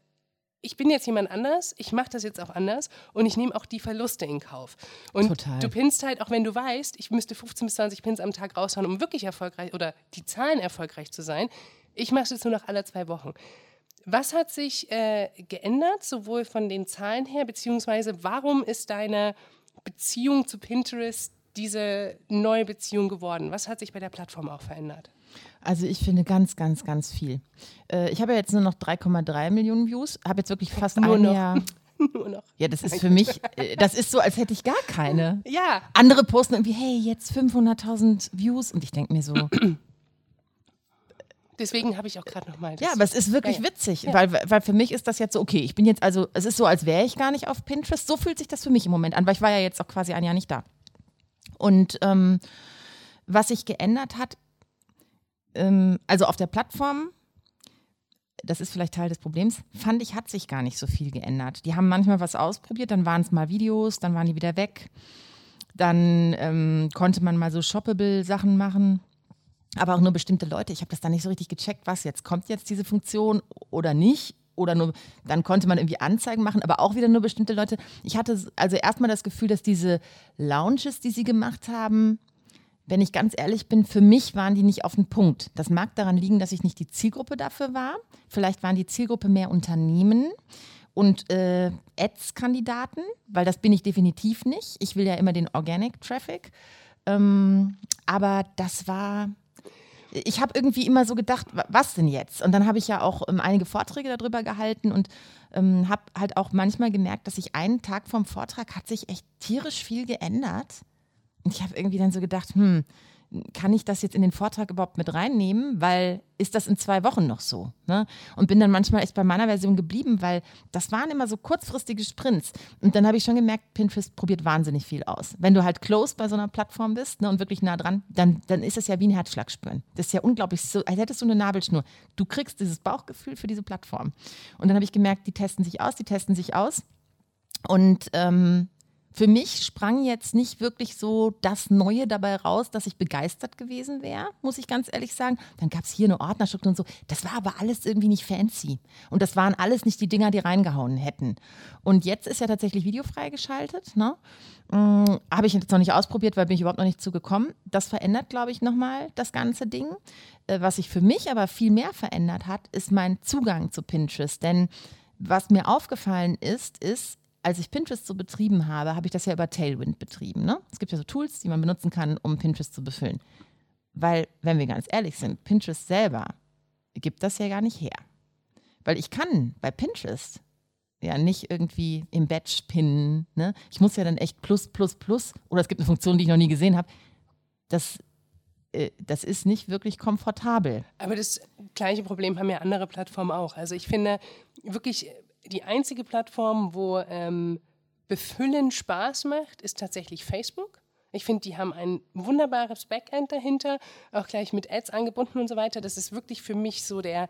ich bin jetzt jemand anders, ich mache das jetzt auch anders und ich nehme auch die Verluste in Kauf. Und Total. du pinnst halt, auch wenn du weißt, ich müsste 15 bis 20 Pins am Tag raushauen, um wirklich erfolgreich oder die Zahlen erfolgreich zu sein. Ich mache es jetzt nur noch alle zwei Wochen. Was hat sich äh, geändert, sowohl von den Zahlen her, beziehungsweise warum ist deine Beziehung zu Pinterest diese neue Beziehung geworden? Was hat sich bei der Plattform auch verändert? Also ich finde ganz, ganz, ganz viel. Äh, ich habe ja jetzt nur noch 3,3 Millionen Views, habe jetzt wirklich fast Nur ein noch. Jahr. Nur noch. Ja, das ist für mich, äh, das ist so, als hätte ich gar keine. Ja, Andere posten irgendwie, hey, jetzt 500.000 Views und ich denke mir so, deswegen habe ich auch gerade nochmal. ja, aber es ist wirklich Ja, ja. witzig, Ja. weil, weil für mich ist das jetzt so, okay, ich bin jetzt also, es ist so, als wäre ich gar nicht auf Pinterest. So fühlt sich das für mich im Moment an, weil ich war ja jetzt auch quasi ein Jahr nicht da. Und ähm, was sich geändert hat, ähm, also auf der Plattform, das ist vielleicht Teil des Problems, fand ich, hat sich gar nicht so viel geändert. Die haben manchmal was ausprobiert, dann waren es mal Videos, dann waren die wieder weg. Dann ähm, konnte man mal so shoppable Sachen machen, aber auch nur bestimmte Leute. Ich habe das dann nicht so richtig gecheckt, was jetzt kommt jetzt diese Funktion oder nicht. Oder nur, dann konnte man irgendwie Anzeigen machen, aber auch wieder nur bestimmte Leute. Ich hatte also erstmal das Gefühl, dass diese Lounges, die sie gemacht haben, wenn ich ganz ehrlich bin, für mich waren die nicht auf den Punkt. Das mag daran liegen, dass ich nicht die Zielgruppe dafür war. Vielleicht waren die Zielgruppe mehr Unternehmen und äh, Ads-Kandidaten, weil das bin ich definitiv nicht. Ich will ja immer den Organic Traffic. Ähm, aber das war, ich habe irgendwie immer so gedacht, wa- was denn jetzt? Und dann habe ich ja auch ähm, einige Vorträge darüber gehalten und ähm, habe halt auch manchmal gemerkt, dass sich einen Tag vom Vortrag hat sich echt tierisch viel geändert. Ich habe irgendwie dann so gedacht, hm, kann ich das jetzt in den Vortrag überhaupt mit reinnehmen? Weil ist das in zwei Wochen noch so? Ne? Und bin dann manchmal echt bei meiner Version geblieben, weil das waren immer so kurzfristige Sprints. Und dann habe ich schon gemerkt, Pinterest probiert wahnsinnig viel aus. Wenn du halt close bei so einer Plattform bist ne, und wirklich nah dran, dann, dann ist es ja wie ein Herzschlag spüren. Das ist ja unglaublich, so, als hättest du eine Nabelschnur. Du kriegst dieses Bauchgefühl für diese Plattform. Und dann habe ich gemerkt, die testen sich aus, die testen sich aus. Und ähm, für mich sprang jetzt nicht wirklich so das Neue dabei raus, dass ich begeistert gewesen wäre, muss ich ganz ehrlich sagen. Dann gab es hier eine Ordnerstruktur und so. Das war aber alles irgendwie nicht fancy. Und das waren alles nicht die Dinger, die reingehauen hätten. Und jetzt ist ja tatsächlich Video freigeschaltet. Ne? Mm, Habe ich jetzt noch nicht ausprobiert, weil bin ich überhaupt noch nicht zugekommen. Das verändert, glaube ich, nochmal das ganze Ding. Äh, Was sich für mich aber viel mehr verändert hat, ist mein Zugang zu Pinterest. Denn was mir aufgefallen ist, ist, als ich Pinterest so betrieben habe, habe ich das ja über Tailwind betrieben. Ne? Es gibt ja so Tools, die man benutzen kann, um Pinterest zu befüllen. Weil, wenn wir ganz ehrlich sind, Pinterest selber gibt das ja gar nicht her. Weil ich kann bei Pinterest ja nicht irgendwie im Batch pinnen. Ne? Ich muss ja dann echt plus, plus, plus, oder es gibt eine Funktion, die ich noch nie gesehen habe. Das, äh, das ist nicht wirklich komfortabel. Aber das gleiche Problem haben ja andere Plattformen auch. Also ich finde wirklich die einzige Plattform, wo ähm, Befüllen Spaß macht, ist tatsächlich Facebook. Ich finde, die haben ein wunderbares Backend dahinter, auch gleich mit Ads angebunden und so weiter. Das ist wirklich für mich so der,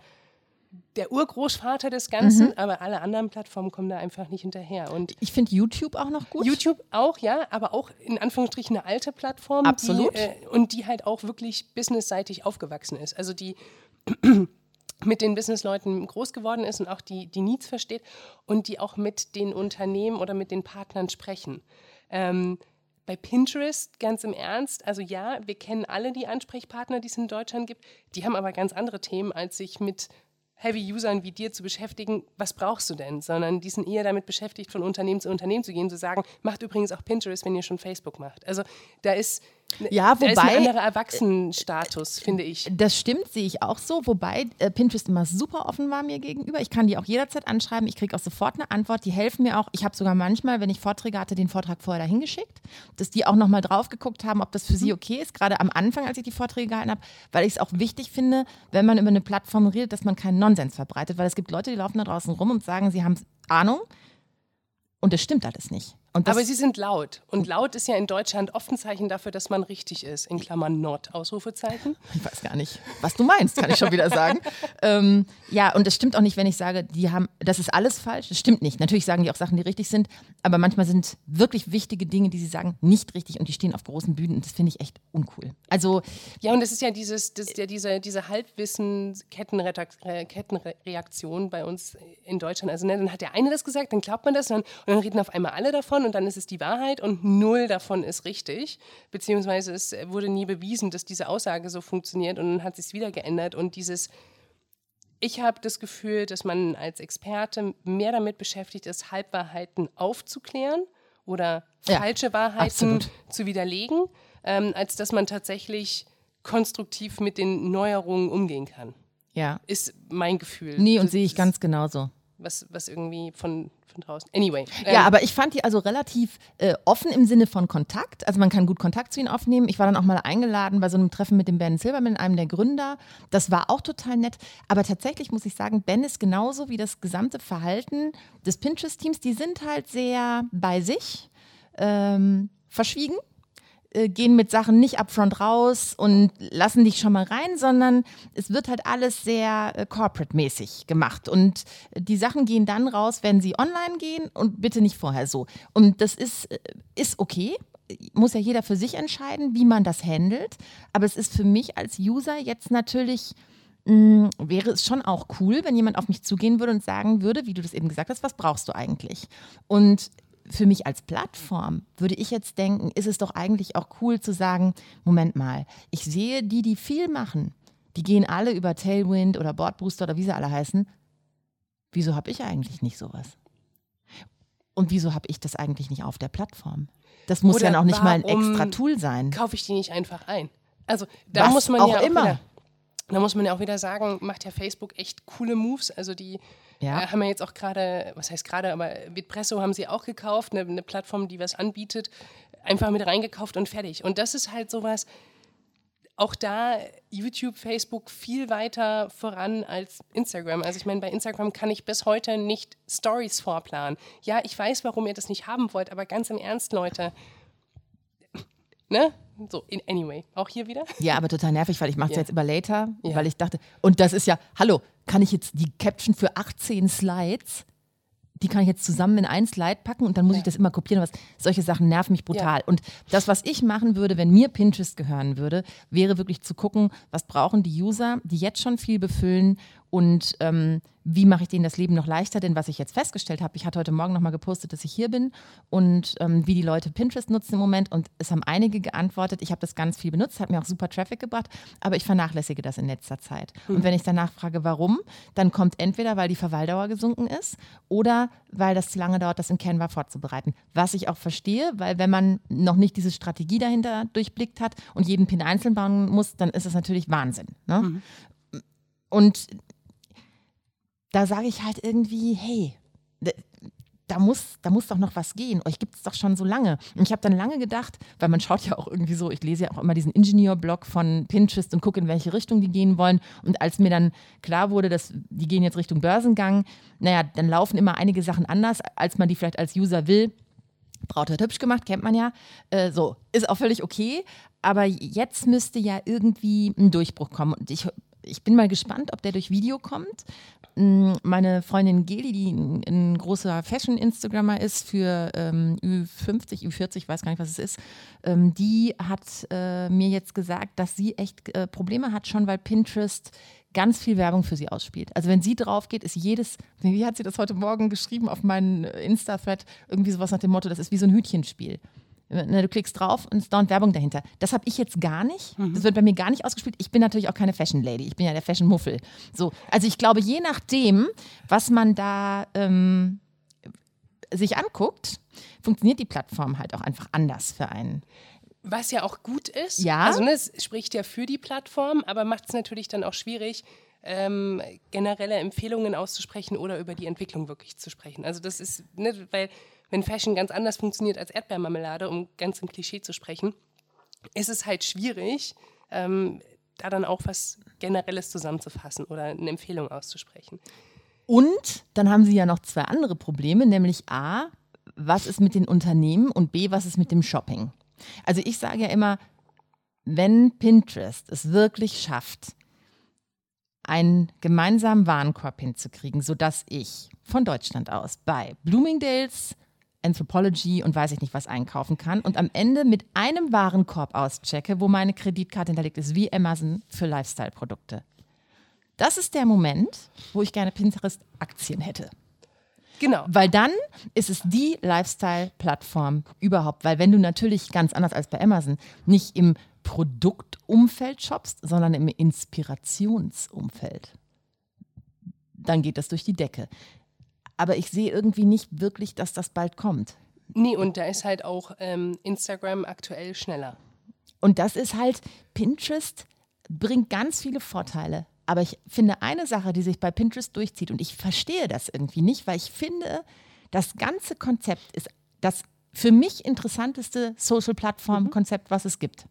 der Urgroßvater des Ganzen, aber alle anderen Plattformen kommen da einfach nicht hinterher. Und Ich finde YouTube auch noch gut. YouTube auch, ja, aber auch in Anführungsstrichen eine alte Plattform. Absolut. Die, äh, und die halt auch wirklich businessseitig aufgewachsen ist. Also die mit den Businessleuten groß geworden ist und auch die, die Needs versteht und die auch mit den Unternehmen oder mit den Partnern sprechen. Ähm, bei Pinterest, ganz im Ernst, also ja, wir kennen alle die Ansprechpartner, die es in Deutschland gibt, die haben aber ganz andere Themen, als sich mit Heavy-Usern wie dir zu beschäftigen, was brauchst du denn? Sondern die sind eher damit beschäftigt, von Unternehmen zu Unternehmen zu gehen, zu sagen, macht übrigens auch Pinterest, wenn ihr schon Facebook macht. Also da ist, Ja, da ist wobei- ein anderer Erwachsenenstatus, finde ich. Das stimmt, sehe ich auch so. Wobei äh, Pinterest immer super offen war mir gegenüber. Ich kann die auch jederzeit anschreiben. Ich kriege auch sofort eine Antwort. Die helfen mir auch. Ich habe sogar manchmal, wenn ich Vorträge hatte, den Vortrag vorher dahin geschickt, dass die auch nochmal drauf geguckt haben, ob das für sie okay ist. Gerade am Anfang, als ich die Vorträge gehalten habe, weil ich es auch wichtig finde, wenn man über eine Plattform redet, dass man keinen Nonsens verbreitet. Weil es gibt Leute, die laufen da draußen rum und sagen, sie haben Ahnung. Und das stimmt alles nicht. Aber sie sind laut. Und laut ist ja in Deutschland oft ein Zeichen dafür, dass man richtig ist. In Klammern Not, Ausrufezeichen. Ich weiß gar nicht, was du meinst, kann ich schon wieder sagen. ähm, ja, und es stimmt auch nicht, wenn ich sage, die haben, das ist alles falsch. Das stimmt nicht. Natürlich sagen die auch Sachen, die richtig sind, aber manchmal sind wirklich wichtige Dinge, die sie sagen, nicht richtig und die stehen auf großen Bühnen und das finde ich echt uncool. Also Ja, und das ist ja dieses, das ja diese, diese Halbwissen-Kettenreaktion bei uns in Deutschland. Also ne, dann hat der eine das gesagt, dann glaubt man das dann, und dann reden auf einmal alle davon und dann ist es die Wahrheit und null davon ist richtig. Beziehungsweise es wurde nie bewiesen, dass diese Aussage so funktioniert und dann hat sich wieder geändert und dieses ich habe das Gefühl, dass man als Experte mehr damit beschäftigt ist, Halbwahrheiten aufzuklären oder Ja, falsche Wahrheiten absolut. zu widerlegen, ähm, als dass man tatsächlich konstruktiv mit den Neuerungen umgehen kann. ja. Ist mein Gefühl. Nee, und Das sehe ich ganz genauso. Was, was irgendwie von, von draußen. Anyway. Ja, ähm, aber ich fand die also relativ äh, offen im Sinne von Kontakt. Also man kann gut Kontakt zu ihnen aufnehmen. Ich war dann auch mal eingeladen bei so einem Treffen mit dem Ben Silverman, einem der Gründer. Das war auch total nett. Aber tatsächlich muss ich sagen, Ben ist genauso wie das gesamte Verhalten des Pinterest-Teams. Die sind halt sehr bei sich, ähm, verschwiegen äh, gehen mit Sachen nicht upfront raus und lassen dich schon mal rein, sondern es wird halt alles sehr äh, corporate-mäßig gemacht. Und die Sachen gehen dann raus, wenn sie online gehen und bitte nicht vorher so. Und das ist, äh, ist okay. Muss ja jeder für sich entscheiden, wie man das handelt. Aber es ist für mich als User jetzt natürlich mh, wäre es schon auch cool, wenn jemand auf mich zugehen würde und sagen würde, wie du das eben gesagt hast, was brauchst du eigentlich? Und für mich als Plattform würde ich jetzt denken, ist es doch eigentlich auch cool zu sagen, Moment mal, ich sehe die, die viel machen, die gehen alle über Tailwind oder Boardbooster oder wie sie alle heißen. Wieso habe ich eigentlich nicht sowas? Und wieso habe ich das eigentlich nicht auf der Plattform? Das muss Oder ja noch nicht mal ein extra Tool sein. kaufe ich die nicht einfach ein. Also da Was muss man auch ja auch immer. Wieder, da muss man ja auch wieder sagen, macht ja Facebook echt coole Moves. Also die Ja. äh, haben ja jetzt auch gerade, was heißt gerade, aber Vitpresso haben sie auch gekauft, eine, eine Plattform, die was anbietet, einfach mit reingekauft und fertig. Und das ist halt sowas, auch da YouTube, Facebook viel weiter voran als Instagram. Also ich meine, bei Instagram kann ich bis heute nicht Stories vorplanen. Ja, ich weiß, warum ihr das nicht haben wollt, aber ganz im Ernst, Leute. Ne? So, in, anyway, auch hier wieder. Ja, aber total nervig, weil ich mache es Ja. jetzt über Later, Ja. weil ich dachte, und das ist ja, hallo, kann ich jetzt die Caption für 18 Slides, die kann ich jetzt zusammen in ein Slide packen und dann muss ich das immer kopieren. Was, solche Sachen nerven mich brutal. Und das, was ich machen würde, wenn mir Pinterest gehören würde, wäre wirklich zu gucken, was brauchen die User, die jetzt schon viel befüllen und ähm, wie mache ich denen das Leben noch leichter? Denn was ich jetzt festgestellt habe, ich hatte heute Morgen nochmal gepostet, dass ich hier bin und ähm, wie die Leute Pinterest nutzen im Moment. Und es haben einige geantwortet, ich habe das ganz viel benutzt, hat mir auch super Traffic gebracht, aber ich vernachlässige das in letzter Zeit. Und wenn ich danach frage, warum, dann kommt entweder, weil die Verweildauer gesunken ist oder weil das zu lange dauert, das in Canva vorzubereiten. Was ich auch verstehe, weil wenn man noch nicht diese Strategie dahinter durchblickt hat und jeden Pin einzeln bauen muss, dann ist das natürlich Wahnsinn. Ne? Und da sage ich halt irgendwie, hey, da, muss, da muss doch noch was gehen. Euch gibt es doch schon so lange. Und ich habe dann lange gedacht, weil man schaut ja auch irgendwie so, ich lese ja auch immer diesen Ingenieur-Blog von Pinterest und gucke, in welche Richtung die gehen wollen. Und als mir dann klar wurde, dass die gehen jetzt Richtung Börsengang, naja, dann laufen immer einige Sachen anders, als man die vielleicht als User will. Braut hat hübsch gemacht, kennt man ja. Äh, so, ist auch völlig okay. Aber jetzt müsste ja irgendwie ein Durchbruch kommen. Und ich, ich bin mal gespannt, ob der durch Video kommt. Mm, Meine Freundin Geli, die ein, großer Fashion-Instagrammer ist für ähm, Ü50, Ü40, weiß gar nicht, was es ist, ähm, die hat äh, mir jetzt gesagt, dass sie echt äh, Probleme hat, schon weil Pinterest ganz viel Werbung für sie ausspielt. Also wenn sie drauf geht, ist jedes, wie hat sie das heute Morgen geschrieben auf meinen Insta-Thread, irgendwie sowas nach dem Motto, das ist wie so ein Hütchenspiel. Ne, Du klickst drauf und es ist dauernd Werbung dahinter. Das habe ich jetzt gar nicht. Das wird bei mir gar nicht ausgespielt. Ich bin natürlich auch keine Fashion Lady. Ich bin ja der Fashion Muffel. So, also ich glaube, je nachdem, was man da ähm, sich anguckt, funktioniert die Plattform halt auch einfach anders für einen. Was ja auch gut ist. Ja. Also ne, es spricht ja für die Plattform, aber macht es natürlich dann auch schwierig, ähm, generelle Empfehlungen auszusprechen oder über die Entwicklung wirklich zu sprechen. Also das ist, ne, weil wenn Fashion ganz anders funktioniert als Erdbeermarmelade, um ganz im Klischee zu sprechen, ist es halt schwierig, ähm, da dann auch was Generelles zusammenzufassen oder eine Empfehlung auszusprechen. Und dann haben sie ja noch zwei andere Probleme, nämlich A, was ist mit den Unternehmen und B, was ist mit dem Shopping. Also ich sage ja immer, wenn Pinterest es wirklich schafft, einen gemeinsamen Warenkorb hinzukriegen, sodass ich von Deutschland aus bei Bloomingdales, Anthropology und weiß ich nicht was einkaufen kann und am Ende mit einem Warenkorb auschecke, wo meine Kreditkarte hinterlegt ist, wie Amazon für Lifestyle-Produkte. Das ist der Moment, wo ich gerne Pinterest-Aktien hätte. Genau. Weil dann ist es die Lifestyle-Plattform überhaupt. Weil wenn du natürlich ganz anders als bei Amazon nicht im Produktumfeld shoppst, sondern im Inspirationsumfeld, dann geht das durch die Decke. Aber ich sehe irgendwie nicht wirklich, dass das bald kommt. Nee, und da ist halt auch ähm, Instagram aktuell schneller. Und das ist halt, Pinterest bringt ganz viele Vorteile. Aber ich finde eine Sache, die sich bei Pinterest durchzieht, und ich verstehe das irgendwie nicht, weil ich finde, das ganze Konzept ist das für mich interessanteste Social-Plattform-Konzept, was es gibt.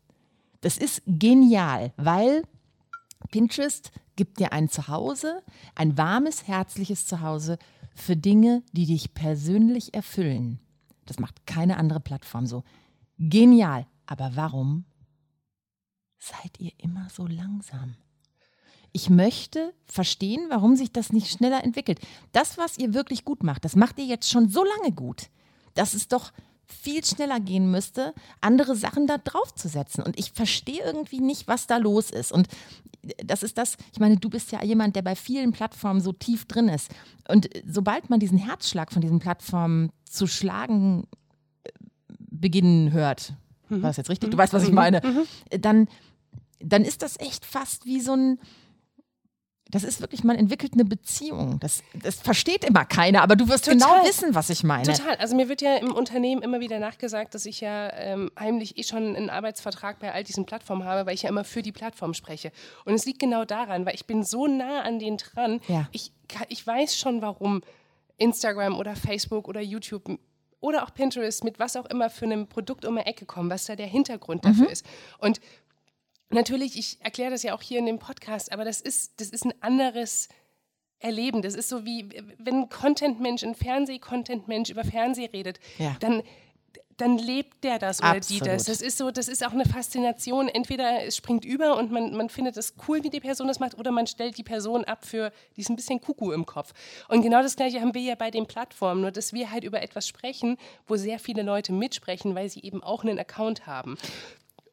Das ist genial, weil Pinterest gibt dir ein Zuhause, ein warmes, herzliches Zuhause für Dinge, die dich persönlich erfüllen. Das macht keine andere Plattform so. Genial. Aber warum seid ihr immer so langsam? Ich möchte verstehen, warum sich das nicht schneller entwickelt. Das, was ihr wirklich gut macht, das macht ihr jetzt schon so lange gut. Das ist doch viel schneller gehen müsste, andere Sachen da draufzusetzen. Und ich verstehe irgendwie nicht, was da los ist. Und das ist das, ich meine, du bist ja jemand, der bei vielen Plattformen so tief drin ist. Und sobald man diesen Herzschlag von diesen Plattformen zu schlagen äh, beginnen hört, mhm. war das jetzt richtig? Du weißt, was ich mhm. meine, mhm. dann, dann ist das echt fast wie so ein das ist wirklich, man entwickelt eine Beziehung. Das, das versteht immer keiner, aber du wirst Total. genau wissen, was ich meine. Total. Also mir wird ja im Unternehmen immer wieder nachgesagt, dass ich ja ähm, heimlich eh schon einen Arbeitsvertrag bei all diesen Plattformen habe, weil ich ja immer für die Plattform spreche. Und es liegt genau daran, weil ich bin so nah an denen dran. Ja. Ich, ich weiß schon, warum Instagram oder Facebook oder YouTube oder auch Pinterest mit was auch immer für einem Produkt um die Ecke kommen, was da der Hintergrund dafür mhm. ist. Und natürlich, ich erkläre das ja auch hier in dem Podcast, aber das ist, das ist ein anderes Erleben. Das ist so wie, wenn ein Content-Mensch, ein Fernseh-Content-Mensch über Fernseh redet, ja. dann dann lebt der das oder Absolut. die das. Das ist so, das ist auch eine Faszination. Entweder es springt über und man, man findet es cool, wie die Person das macht, oder man stellt die Person ab für, die ist ein bisschen Kuckuck im Kopf. Und genau das Gleiche haben wir ja bei den Plattformen, nur dass wir halt über etwas sprechen, wo sehr viele Leute mitsprechen, weil sie eben auch einen Account haben.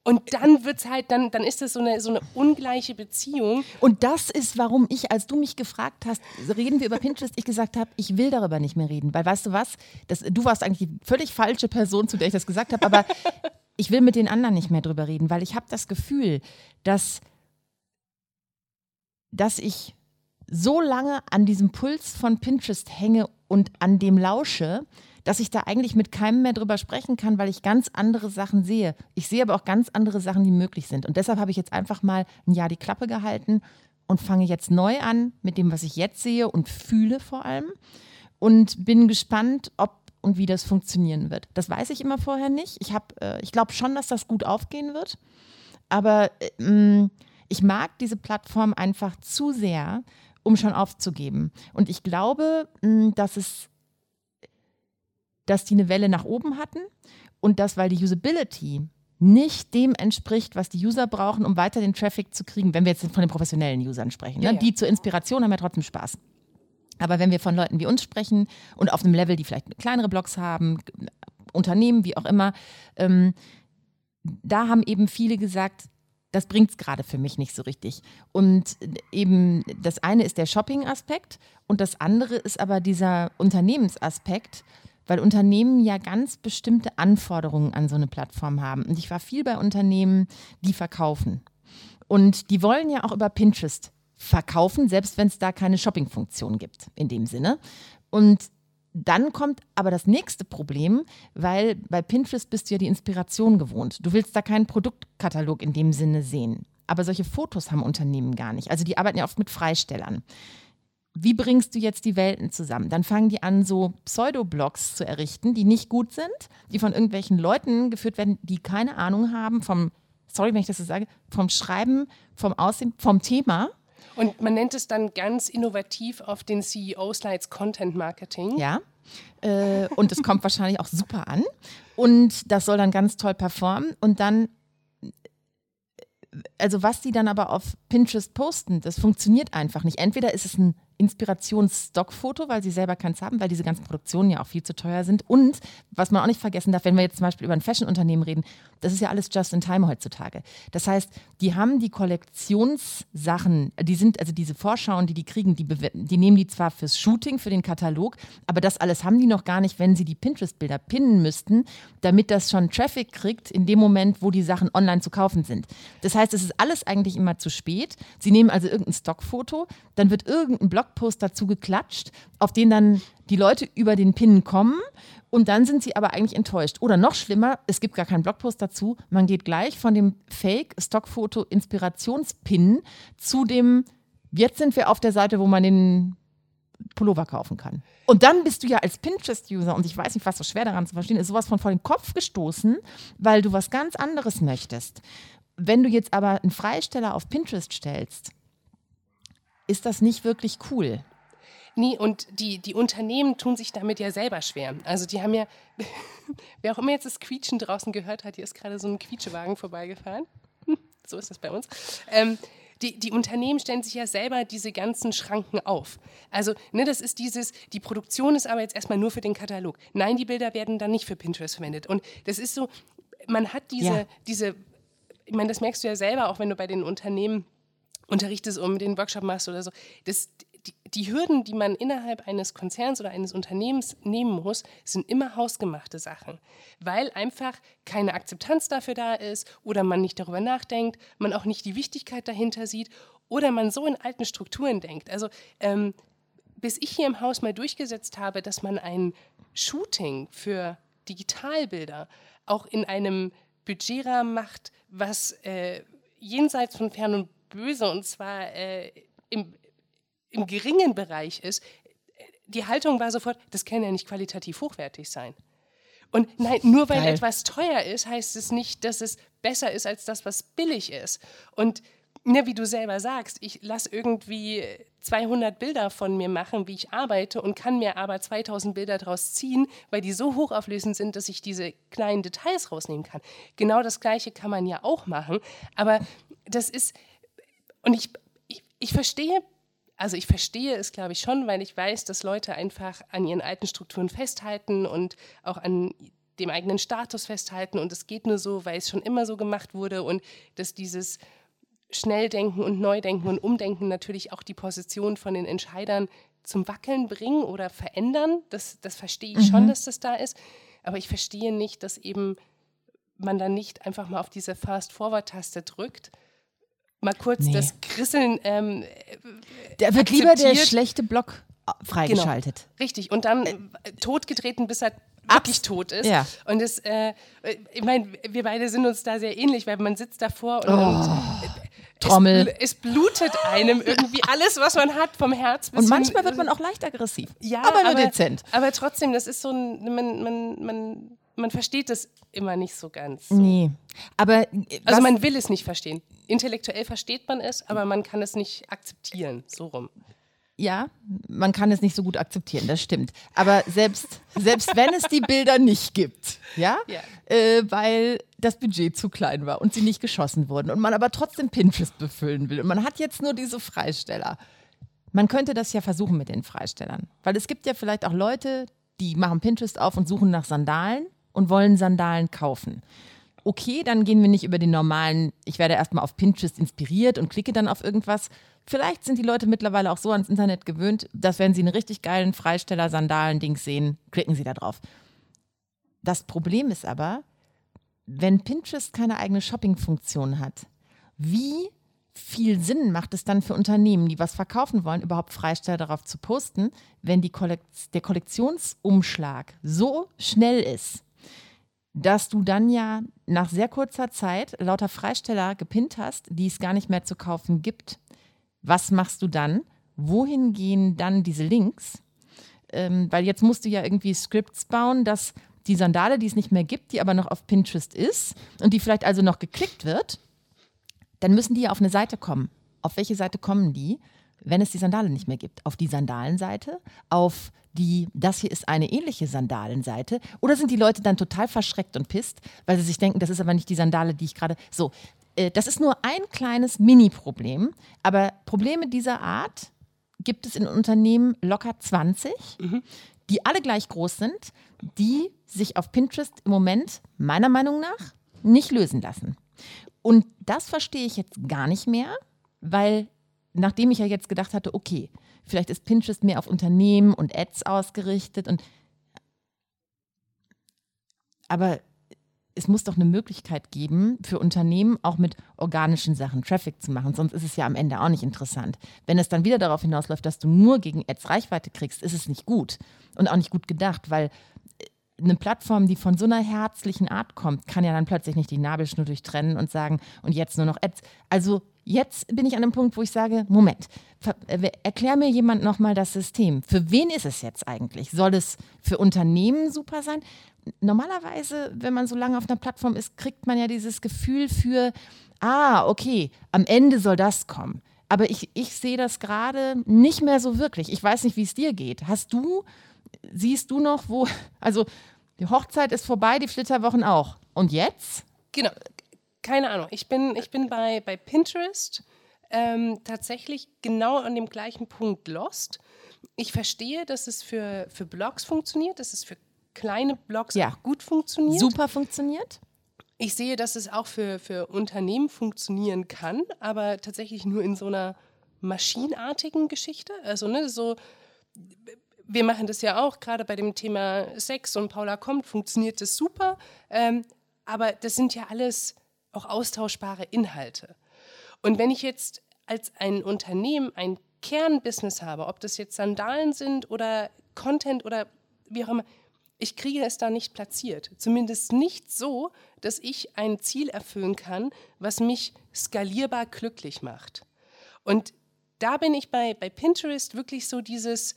Und dann wird's halt, dann, dann ist das so eine, so eine ungleiche Beziehung. Und das ist, warum ich, als du mich gefragt hast, reden wir über Pinterest, ich gesagt habe, ich will darüber nicht mehr reden. Weil weißt du was? Das, du warst eigentlich die völlig falsche Person, zu der ich das gesagt habe, aber ich will mit den anderen nicht mehr drüber reden, weil ich habe das Gefühl, dass, dass ich so lange an diesem Puls von Pinterest hänge und an dem lausche, dass ich da eigentlich mit keinem mehr drüber sprechen kann, weil ich ganz andere Sachen sehe. Ich sehe aber auch ganz andere Sachen, die möglich sind. Und deshalb habe ich jetzt einfach mal ein Jahr die Klappe gehalten und fange jetzt neu an mit dem, was ich jetzt sehe und fühle vor allem. Und bin gespannt, ob und wie das funktionieren wird. Das weiß ich immer vorher nicht. Ich, äh, ich glaube schon, dass das gut aufgehen wird. Aber äh, ich mag diese Plattform einfach zu sehr, um schon aufzugeben. Und ich glaube, mh, dass es dass die eine Welle nach oben hatten und dass, weil die Usability nicht dem entspricht, was die User brauchen, um weiter den Traffic zu kriegen, wenn wir jetzt von den professionellen Usern sprechen. Ne? Ja, ja. Die zur Inspiration haben ja trotzdem Spaß. Aber wenn wir von Leuten wie uns sprechen und auf einem Level, die vielleicht kleinere Blogs haben, Unternehmen, wie auch immer, ähm, da haben eben viele gesagt, das bringt es gerade für mich nicht so richtig. Und eben das eine ist der Shopping-Aspekt und das andere ist aber dieser Unternehmensaspekt weil Unternehmen ja ganz bestimmte Anforderungen an so eine Plattform haben. Und ich war viel bei Unternehmen, die verkaufen. Und die wollen ja auch über Pinterest verkaufen, selbst wenn es da keine Shopping-Funktion gibt, in dem Sinne. Und dann kommt aber das nächste Problem, weil bei Pinterest bist du ja die Inspiration gewohnt. Du willst da keinen Produktkatalog in dem Sinne sehen. Aber solche Fotos haben Unternehmen gar nicht. Also die arbeiten ja oft mit Freistellern wie bringst du jetzt die Welten zusammen? Dann fangen die an, so Pseudoblogs zu errichten, die nicht gut sind, die von irgendwelchen Leuten geführt werden, die keine Ahnung haben vom, sorry, wenn ich das so sage, vom Schreiben, vom Aussehen, vom Thema. Und man nennt es dann ganz innovativ auf den CEO-Slides Content Marketing. Ja. Äh, und es kommt wahrscheinlich auch super an. Und das soll dann ganz toll performen. Und dann also was die dann aber auf Pinterest posten, das funktioniert einfach nicht. Entweder ist es ein Inspirationsstockfoto, weil sie selber keins haben, weil diese ganzen Produktionen ja auch viel zu teuer sind. Und was man auch nicht vergessen darf, wenn wir jetzt zum Beispiel über ein Fashion-Unternehmen reden, das ist ja alles just in time heutzutage. Das heißt, die haben die Kollektionssachen, die sind, also diese Vorschauen, die die kriegen, die, die nehmen die zwar fürs Shooting, für den Katalog, aber das alles haben die noch gar nicht, wenn sie die Pinterest-Bilder pinnen müssten, damit das schon Traffic kriegt in dem Moment, wo die Sachen online zu kaufen sind. Das heißt, es ist alles eigentlich immer zu spät. Sie nehmen also irgendein Stockfoto, dann wird irgendein Blog Blogpost dazu geklatscht, auf den dann die Leute über den Pin kommen und dann sind sie aber eigentlich enttäuscht. Oder noch schlimmer, es gibt gar keinen Blogpost dazu. Man geht gleich von dem Fake-Stockfoto-Inspirationspin zu dem, jetzt sind wir auf der Seite, wo man den Pullover kaufen kann. Und dann bist du ja als Pinterest-User, und ich weiß nicht, was so schwer daran zu verstehen ist, sowas von vor den Kopf gestoßen, weil du was ganz anderes möchtest. Wenn du jetzt aber einen Freisteller auf Pinterest stellst, ist das nicht wirklich cool. Nee, und die, die Unternehmen tun sich damit ja selber schwer. Also die haben ja, wer auch immer jetzt das Quietschen draußen gehört hat, hier ist gerade so ein Quietschewagen vorbeigefahren. so ist das bei uns. Ähm, die, die, Unternehmen stellen sich ja selber diese ganzen Schranken auf. Also, ne, das ist dieses, die Produktion ist aber jetzt erstmal nur für den Katalog. Nein, die Bilder werden dann nicht für Pinterest verwendet. Und das ist so, man hat diese, ja. diese, ich meine, das merkst du ja selber, auch wenn du bei den Unternehmen unterrichtest und den Workshop machst oder so. Das, die, die, Hürden, die man innerhalb eines Konzerns oder eines Unternehmens nehmen muss, sind immer hausgemachte Sachen, weil einfach keine Akzeptanz dafür da ist oder man nicht darüber nachdenkt, man auch nicht die Wichtigkeit dahinter sieht oder man so in alten Strukturen denkt. Also ähm, bis ich hier im Haus mal durchgesetzt habe, dass man ein Shooting für Digitalbilder auch in einem Budgetrahmen macht, was äh, jenseits von Fern und böse und zwar äh, im, im geringen Bereich ist, die Haltung war sofort, das kann ja nicht qualitativ hochwertig sein. Und nein, nur weil Geil. etwas teuer ist, heißt es nicht, dass es besser ist als das, was billig ist. Und ne, wie du selber sagst, ich lasse irgendwie 200 Bilder von mir machen, wie ich arbeite und kann mir aber 2000 Bilder daraus ziehen, weil die so hochauflösend sind, dass ich diese kleinen Details rausnehmen kann. Genau das Gleiche kann man ja auch machen. Aber das ist, und ich, ich, ich verstehe, also ich verstehe es, glaube ich, schon, weil ich weiß, dass Leute einfach an ihren alten Strukturen festhalten und auch an dem eigenen Status festhalten. Und es geht nur so, weil es schon immer so gemacht wurde und dass dieses Schnelldenken und Neudenken und Umdenken natürlich auch die Position von den Entscheidern zum Wackeln bringen oder verändern. Das, das verstehe ich mhm. schon, dass das da ist. Aber ich verstehe nicht, dass eben man dann nicht einfach mal auf diese Fast-Forward-Taste drückt mal kurz nee. das Krisseln. Ähm, der wird lieber der schlechte Block freigeschaltet. Genau. Richtig. Und dann äh, totgetreten, bis er wirklich tot ist. Ja. Und das, äh, ich meine, wir beide sind uns da sehr ähnlich, weil man sitzt davor und, oh. und äh, Trommel. Es, es, blutet einem irgendwie alles, was man hat, vom Herz bis Und manchmal wird man auch leicht aggressiv. Ja, aber nur aber, dezent. Aber trotzdem, das ist so ein, man, man, man man versteht es immer nicht so ganz. So. Nee. Aber also man will es nicht verstehen. Intellektuell versteht man es, aber man kann es nicht akzeptieren. So rum. Ja, man kann es nicht so gut akzeptieren, das stimmt. Aber selbst, selbst wenn es die Bilder nicht gibt, ja, ja. Äh, weil das Budget zu klein war und sie nicht geschossen wurden und man aber trotzdem Pinterest befüllen will und man hat jetzt nur diese Freisteller. Man könnte das ja versuchen mit den Freistellern, weil es gibt ja vielleicht auch Leute, die machen Pinterest auf und suchen nach Sandalen und wollen Sandalen kaufen. Okay, dann gehen wir nicht über den normalen, ich werde erstmal auf Pinterest inspiriert und klicke dann auf irgendwas. Vielleicht sind die Leute mittlerweile auch so ans Internet gewöhnt, dass wenn sie einen richtig geilen Freisteller-Sandalen-Dings sehen, klicken sie da drauf. Das Problem ist aber, wenn Pinterest keine eigene Shopping-Funktion hat, wie viel Sinn macht es dann für Unternehmen, die was verkaufen wollen, überhaupt Freisteller darauf zu posten, wenn Kollekt der Kollektionsumschlag so schnell ist, dass du dann ja nach sehr kurzer Zeit lauter Freisteller gepinnt hast, die es gar nicht mehr zu kaufen gibt. Was machst du dann? Wohin gehen dann diese Links? Ähm, weil jetzt musst du ja irgendwie Scripts bauen, dass die Sandale, die es nicht mehr gibt, die aber noch auf Pinterest ist und die vielleicht also noch geklickt wird, dann müssen die ja auf eine Seite kommen. Auf welche Seite kommen die? Wenn es die Sandale nicht mehr gibt? Auf die Sandalenseite? Auf die, das hier ist eine ähnliche Sandalenseite? Oder sind die Leute dann total verschreckt und pisst, weil sie sich denken, das ist aber nicht die Sandale, die ich gerade. So, äh, das ist nur ein kleines Mini-Problem, aber Probleme dieser Art gibt es in Unternehmen locker 20, mhm. die alle gleich groß sind, die sich auf Pinterest im Moment meiner Meinung nach nicht lösen lassen. Und das verstehe ich jetzt gar nicht mehr, weil nachdem ich ja jetzt gedacht hatte, okay, vielleicht ist Pinterest mehr auf Unternehmen und Ads ausgerichtet und aber es muss doch eine Möglichkeit geben, für Unternehmen auch mit organischen Sachen Traffic zu machen. Sonst ist es ja am Ende auch nicht interessant. Wenn es dann wieder darauf hinausläuft, dass du nur gegen Ads Reichweite kriegst, ist es nicht gut und auch nicht gut gedacht, weil eine Plattform, die von so einer herzlichen Art kommt, kann ja dann plötzlich nicht die Nabelschnur durchtrennen und sagen, und jetzt nur noch Ads. Also jetzt bin ich an einem Punkt, wo ich sage, Moment, äh, erklär mir jemand nochmal das System. Für wen ist es jetzt eigentlich? Soll es für Unternehmen super sein? Normalerweise, wenn man so lange auf einer Plattform ist, kriegt man ja dieses Gefühl für, ah, okay, am Ende soll das kommen. Aber ich, ich sehe das gerade nicht mehr so wirklich. Ich weiß nicht, wie es dir geht. Hast du, siehst du noch, wo, also die Hochzeit ist vorbei, die Flitterwochen auch. Und jetzt? Genau, keine Ahnung. Ich bin, ich bin bei, bei Pinterest ähm, tatsächlich genau an dem gleichen Punkt lost. Ich verstehe, dass es für, für Blogs funktioniert, dass es für kleine Blogs ja. auch gut funktioniert. Super funktioniert. Ich sehe, dass es auch für, für Unternehmen funktionieren kann, aber tatsächlich nur in so einer maschinenartigen Geschichte. Also, ne, so, wir machen das ja auch, gerade bei dem Thema Sex und Paula kommt, funktioniert das super. Ähm, aber das sind ja alles auch austauschbare Inhalte. Und wenn ich jetzt als ein Unternehmen ein Kernbusiness habe, ob das jetzt Sandalen sind oder Content oder wie auch immer, ich kriege es da nicht platziert. Zumindest nicht so, dass ich ein Ziel erfüllen kann, was mich skalierbar glücklich macht. Und da bin ich bei, bei Pinterest wirklich so dieses,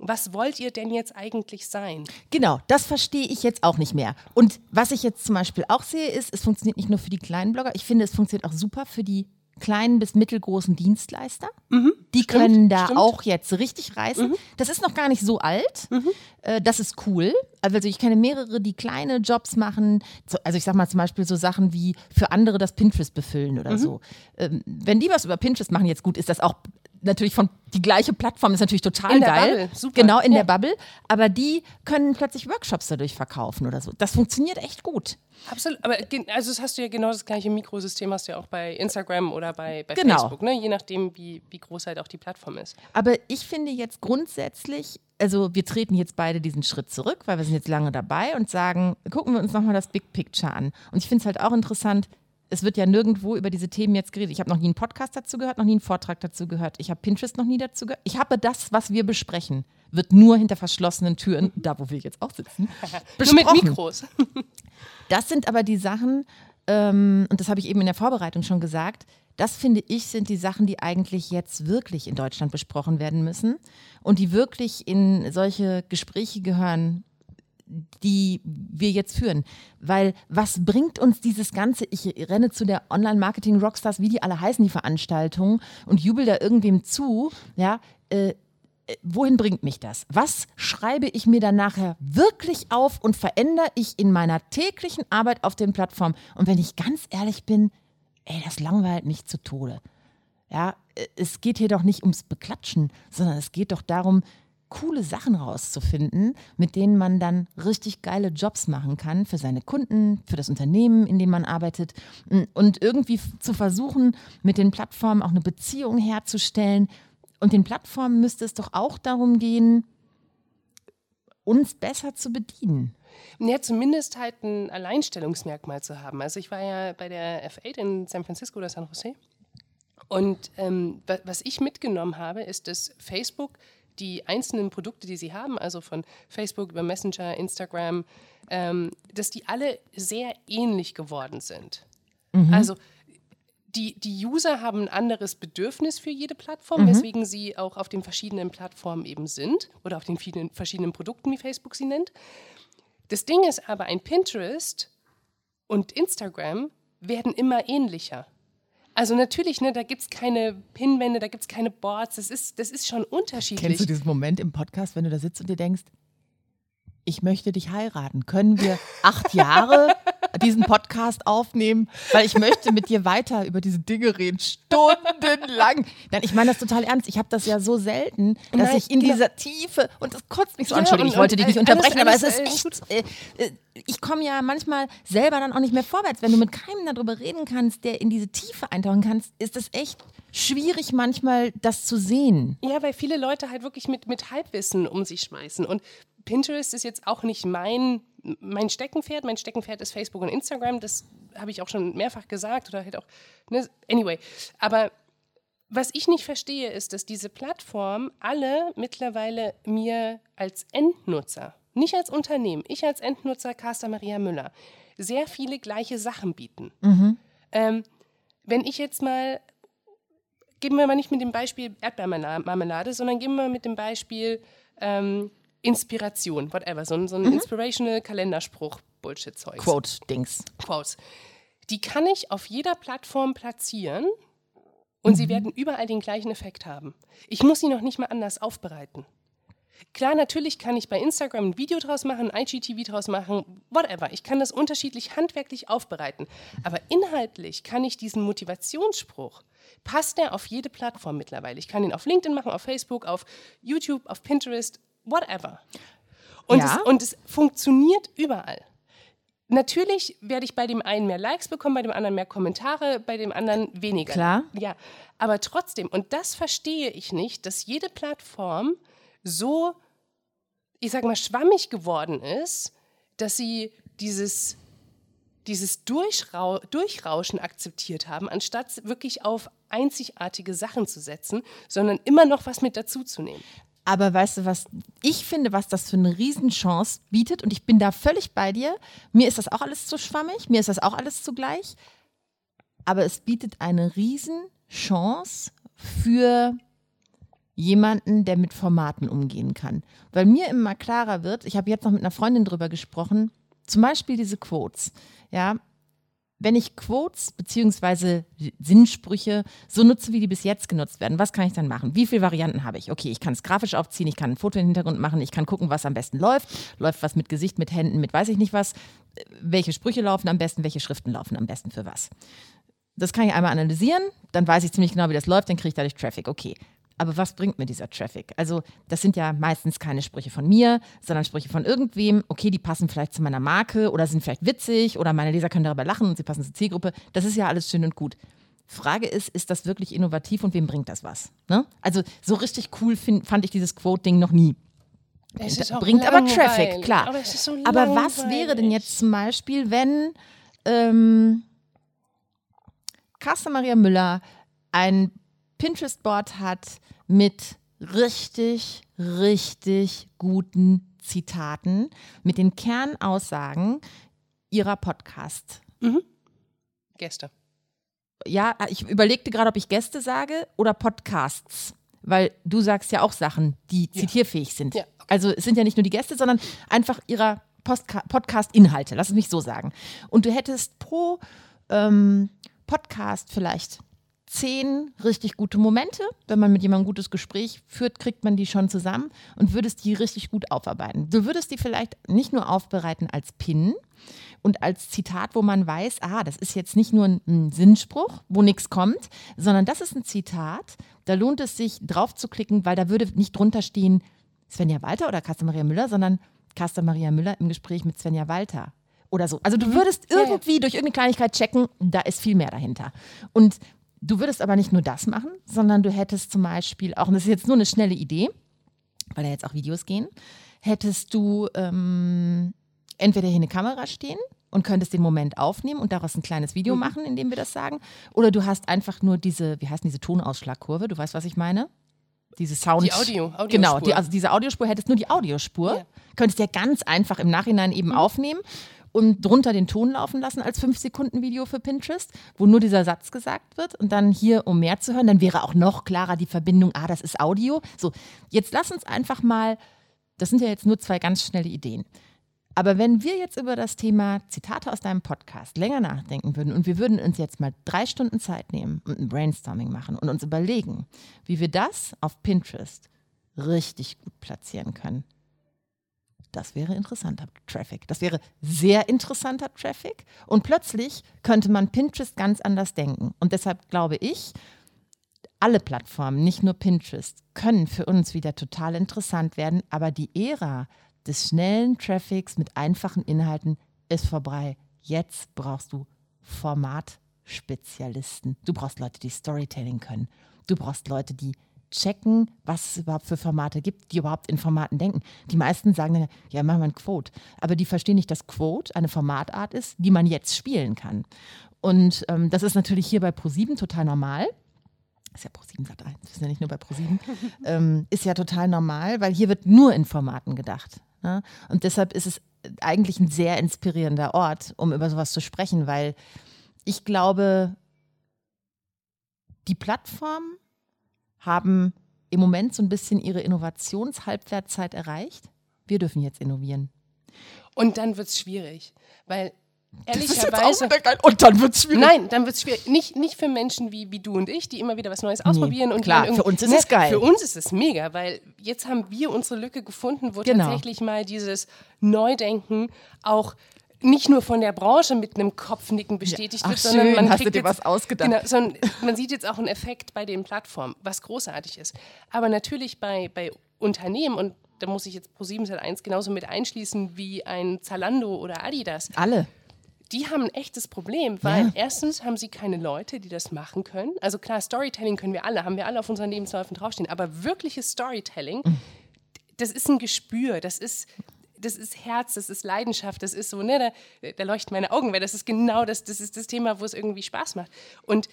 was wollt ihr denn jetzt eigentlich sein? Genau, das verstehe ich jetzt auch nicht mehr. Und was ich jetzt zum Beispiel auch sehe, ist, es funktioniert nicht nur für die kleinen Blogger, ich finde, es funktioniert auch super für die kleinen bis mittelgroßen Dienstleister. Mhm, die stimmt, können da stimmt. auch jetzt richtig reißen. Mhm. Das ist noch gar nicht so alt. Mhm. Äh, das ist cool. Also ich kenne mehrere, die kleine Jobs machen. Also ich sag mal zum Beispiel so Sachen wie für andere das Pinterest befüllen oder mhm. so. Ähm, wenn die was über Pinterest machen, jetzt gut, ist das auch natürlich von die gleiche Plattform ist natürlich total in geil. Der Bubble, super. Genau, in ja. der Bubble. Aber die können plötzlich Workshops dadurch verkaufen oder so. Das funktioniert echt gut. Absolut. Aber also das hast du ja genau das gleiche Mikrosystem, hast du ja auch bei Instagram oder bei, bei genau. Facebook, ne? je nachdem, wie, wie groß halt auch die Plattform ist. Aber ich finde jetzt grundsätzlich, also wir treten jetzt beide diesen Schritt zurück, weil wir sind jetzt lange dabei und sagen, gucken wir uns nochmal das Big Picture an. Und ich finde es halt auch interessant, es wird ja nirgendwo über diese Themen jetzt geredet. Ich habe noch nie einen Podcast dazu gehört, noch nie einen Vortrag dazu gehört. Ich habe Pinterest noch nie dazu gehört. Ich habe das, was wir besprechen, wird nur hinter verschlossenen Türen, da wo wir jetzt auch sitzen, besprochen. nur mit Mikros. das sind aber die Sachen, ähm, und das habe ich eben in der Vorbereitung schon gesagt, das finde ich sind die Sachen, die eigentlich jetzt wirklich in Deutschland besprochen werden müssen und die wirklich in solche Gespräche gehören, die wir jetzt führen. Weil was bringt uns dieses Ganze? Ich renne zu der Online-Marketing-Rockstars, wie die alle heißen, die Veranstaltungen, und jubel da irgendwem zu. Ja, äh, wohin bringt mich das? Was schreibe ich mir dann nachher wirklich auf und verändere ich in meiner täglichen Arbeit auf den Plattformen? Und wenn ich ganz ehrlich bin, ey, das langweilt mich zu Tode. Ja, äh, es geht hier doch nicht ums Beklatschen, sondern es geht doch darum, coole Sachen rauszufinden, mit denen man dann richtig geile Jobs machen kann für seine Kunden, für das Unternehmen, in dem man arbeitet und irgendwie zu versuchen, mit den Plattformen auch eine Beziehung herzustellen. Und den Plattformen müsste es doch auch darum gehen, uns besser zu bedienen. Ja, zumindest halt ein Alleinstellungsmerkmal zu haben. Also ich war ja bei der F8 in San Francisco oder San Jose. Und ähm, was ich mitgenommen habe, ist, dass Facebook die einzelnen Produkte, die sie haben, also von Facebook über Messenger, Instagram, ähm, dass die alle sehr ähnlich geworden sind. Mhm. Also die, die User haben ein anderes Bedürfnis für jede Plattform, mhm. weswegen sie auch auf den verschiedenen Plattformen eben sind oder auf den vielen, verschiedenen Produkten, wie Facebook sie nennt. Das Ding ist aber, ein Pinterest und Instagram werden immer ähnlicher. Also natürlich, ne, da gibt es keine Pinwände, da gibt es keine Boards, das ist, das ist schon unterschiedlich. Kennst du diesen Moment im Podcast, wenn du da sitzt und dir denkst, ich möchte dich heiraten. Können wir acht Jahre diesen Podcast aufnehmen? Weil ich möchte mit dir weiter über diese Dinge reden, stundenlang. Nein, ich meine das total ernst. Ich habe das ja so selten, dass Nein, ich in dieser Tiefe, und das kotzt mich so Ja, an, Entschuldigung, ich wollte dich nicht äh, unterbrechen, alles- aber es alles, ist echt, äh, äh, ich komme ja manchmal selber dann auch nicht mehr vorwärts. Wenn du mit keinem darüber reden kannst, der in diese Tiefe eintauchen kannst, ist es echt schwierig manchmal, das zu sehen. Ja, weil viele Leute halt wirklich mit, mit Halbwissen um sich schmeißen. Und Pinterest ist jetzt auch nicht mein, mein Steckenpferd. Mein Steckenpferd ist Facebook und Instagram. Das habe ich auch schon mehrfach gesagt oder halt auch. Ne? Anyway, aber was ich nicht verstehe, ist, dass diese Plattformen alle mittlerweile mir als Endnutzer, nicht als Unternehmen, ich als Endnutzer, Carsta Maria Müller, sehr viele gleiche Sachen bieten. Ähm, wenn ich jetzt mal geben wir mal nicht mit dem Beispiel Erdbeermarmelade, sondern geben wir mit dem Beispiel ähm, Inspiration, whatever, so ein, so ein inspirational Kalenderspruch, Bullshit-Zeug. Quote-Dings. Quotes. Die kann ich auf jeder Plattform platzieren und sie werden überall den gleichen Effekt haben. Ich muss sie noch nicht mal anders aufbereiten. Klar, natürlich kann ich bei Instagram ein Video draus machen, ein IGTV draus machen, whatever. Ich kann das unterschiedlich handwerklich aufbereiten. Aber inhaltlich kann ich diesen Motivationsspruch, passt der auf jede Plattform mittlerweile. Ich kann ihn auf LinkedIn machen, auf Facebook, auf YouTube, auf Pinterest, whatever. Und, Ja. es, und es funktioniert überall. Natürlich werde ich bei dem einen mehr Likes bekommen, bei dem anderen mehr Kommentare, bei dem anderen weniger. Klar. Ja, aber trotzdem, und das verstehe ich nicht, dass jede Plattform so, ich sag mal, schwammig geworden ist, dass sie dieses, dieses Durchrau Durchrauschen akzeptiert haben, anstatt wirklich auf einzigartige Sachen zu setzen, sondern immer noch was mit dazuzunehmen. Aber weißt du, was ich finde, was das für eine Riesenchance bietet, und ich bin da völlig bei dir. Mir ist das auch alles zu schwammig, mir ist das auch alles zugleich. Aber es bietet eine Riesenchance für jemanden, der mit Formaten umgehen kann. Weil mir immer klarer wird, ich habe jetzt noch mit einer Freundin drüber gesprochen, zum Beispiel diese Quotes. Ja, wenn ich Quotes beziehungsweise Sinnsprüche so nutze, wie die bis jetzt genutzt werden, was kann ich dann machen? Wie viele Varianten habe ich? Okay, ich kann es grafisch aufziehen, ich kann ein Foto im Hintergrund machen, ich kann gucken, was am besten läuft. Läuft was mit Gesicht, mit Händen, mit weiß ich nicht was. Welche Sprüche laufen am besten, welche Schriften laufen am besten für was. Das kann ich einmal analysieren, dann weiß ich ziemlich genau, wie das läuft, dann kriege ich dadurch Traffic. Okay. Aber was bringt mir dieser Traffic? Also, das sind ja meistens keine Sprüche von mir, sondern Sprüche von irgendwem. Okay, die passen vielleicht zu meiner Marke oder sind vielleicht witzig oder meine Leser können darüber lachen und sie passen zur Zielgruppe. Das ist ja alles schön und gut. Frage ist, ist das wirklich innovativ und wem bringt das was? Ne? Also, so richtig cool find, fand ich dieses Quote-Ding noch nie. Es bringt aber. Traffic, klar. Aber, so Aber was wäre denn jetzt zum Beispiel, wenn ähm, Carsten Maria Müller ein Pinterest-Board hat mit richtig, richtig guten Zitaten, mit den Kernaussagen ihrer Podcast. Gäste. Ja, ich überlegte gerade, ob ich Gäste sage oder Podcasts. Weil du sagst ja auch Sachen, die zitierfähig sind. Ja, okay. Also es sind ja nicht nur die Gäste, sondern einfach ihrer Podcast-Inhalte, lass es mich so sagen. Und du hättest pro ähm, Podcast vielleicht zehn richtig gute Momente. Wenn man mit jemandem ein gutes Gespräch führt, kriegt man die schon zusammen und würdest die richtig gut aufarbeiten. Du würdest die vielleicht nicht nur aufbereiten als Pin und als Zitat, wo man weiß, ah, das ist jetzt nicht nur ein, ein Sinnspruch, wo nichts kommt, sondern das ist ein Zitat, da lohnt es sich drauf zu klicken, weil da würde nicht drunter stehen Svenja Walter oder Carsten Maria Müller, sondern Carsten Maria Müller im Gespräch mit Svenja Walter oder so. Also du würdest Ja, ja. irgendwie durch irgendeine Kleinigkeit checken, da ist viel mehr dahinter. Und du würdest aber nicht nur das machen, sondern du hättest zum Beispiel auch, und das ist jetzt nur eine schnelle Idee, weil da jetzt auch Videos gehen, hättest du ähm, entweder hier eine Kamera stehen und könntest den Moment aufnehmen und daraus ein kleines Video Mhm. machen, in dem wir das sagen. Oder du hast einfach nur diese, wie heißt denn diese Tonausschlagkurve? Du weißt, was ich meine? Diese Sound. Die Audio- Audiospur. Genau, die, also diese Audiospur hättest nur die Audiospur. Ja. Könntest ja ganz einfach im Nachhinein eben aufnehmen und drunter den Ton laufen lassen als 5-Sekunden-Video für Pinterest, wo nur dieser Satz gesagt wird und dann hier, um mehr zu hören, dann wäre auch noch klarer die Verbindung, ah, das ist Audio. So, jetzt lass uns einfach mal, das sind ja jetzt nur zwei ganz schnelle Ideen. Aber wenn wir jetzt über das Thema Zitate aus deinem Podcast länger nachdenken würden und wir würden uns jetzt mal drei Stunden Zeit nehmen und ein Brainstorming machen und uns überlegen, wie wir das auf Pinterest richtig gut platzieren können, das wäre interessanter Traffic. Das wäre sehr interessanter Traffic. Und plötzlich könnte man Pinterest ganz anders denken. Und deshalb glaube ich, alle Plattformen, nicht nur Pinterest, können für uns wieder total interessant werden. Aber die Ära des schnellen Traffics mit einfachen Inhalten ist vorbei. Jetzt brauchst du Formatspezialisten. Du brauchst Leute, die Storytelling können. Du brauchst Leute, die checken, was es überhaupt für Formate gibt, die überhaupt in Formaten denken. Die meisten sagen dann, ja, machen wir ein Quote. Aber die verstehen nicht, dass Quote eine Formatart ist, die man jetzt spielen kann. Und ähm, das ist natürlich hier bei ProSieben total normal. Ist ja ProSieben Sat 1, wir sind ja nicht nur bei ProSieben. ähm, ist ja total normal, weil hier wird nur in Formaten gedacht. Ne? Und deshalb ist es eigentlich ein sehr inspirierender Ort, um über sowas zu sprechen, weil ich glaube, die Plattformen haben im Moment so ein bisschen ihre Innovationshalbwertzeit erreicht. Wir dürfen jetzt innovieren. Und dann wird es schwierig, weil ehrlicherweise. Und dann wird es schwierig. Nein, dann wird es schwierig. Nicht, nicht für Menschen wie, wie du und ich, die immer wieder was Neues ausprobieren. Nee, und klar, für uns ist ne, es geil. Für uns ist es mega, weil jetzt haben wir unsere Lücke gefunden, wo genau. tatsächlich mal dieses Neudenken auch nicht nur von der Branche mit einem Kopfnicken bestätigt ja. wird, sondern schön, man hast du dir was ausgedacht. Genau, sondern man sieht jetzt auch einen Effekt bei den Plattformen, was großartig ist. Aber natürlich bei, bei Unternehmen und da muss ich jetzt Pro7 Sat1 genauso mit einschließen wie ein Zalando oder Adidas. Alle. Die haben ein echtes Problem, weil ja. erstens haben sie keine Leute, die das machen können. Also klar, Storytelling können wir alle, haben wir alle auf unseren Lebensläufen draufstehen, aber wirkliches Storytelling, mhm. das ist ein Gespür, das ist das ist Herz, das ist Leidenschaft, das ist so, ne, da, da leuchten meine Augen, weil das ist genau das, das ist das Thema, wo es irgendwie Spaß macht. Und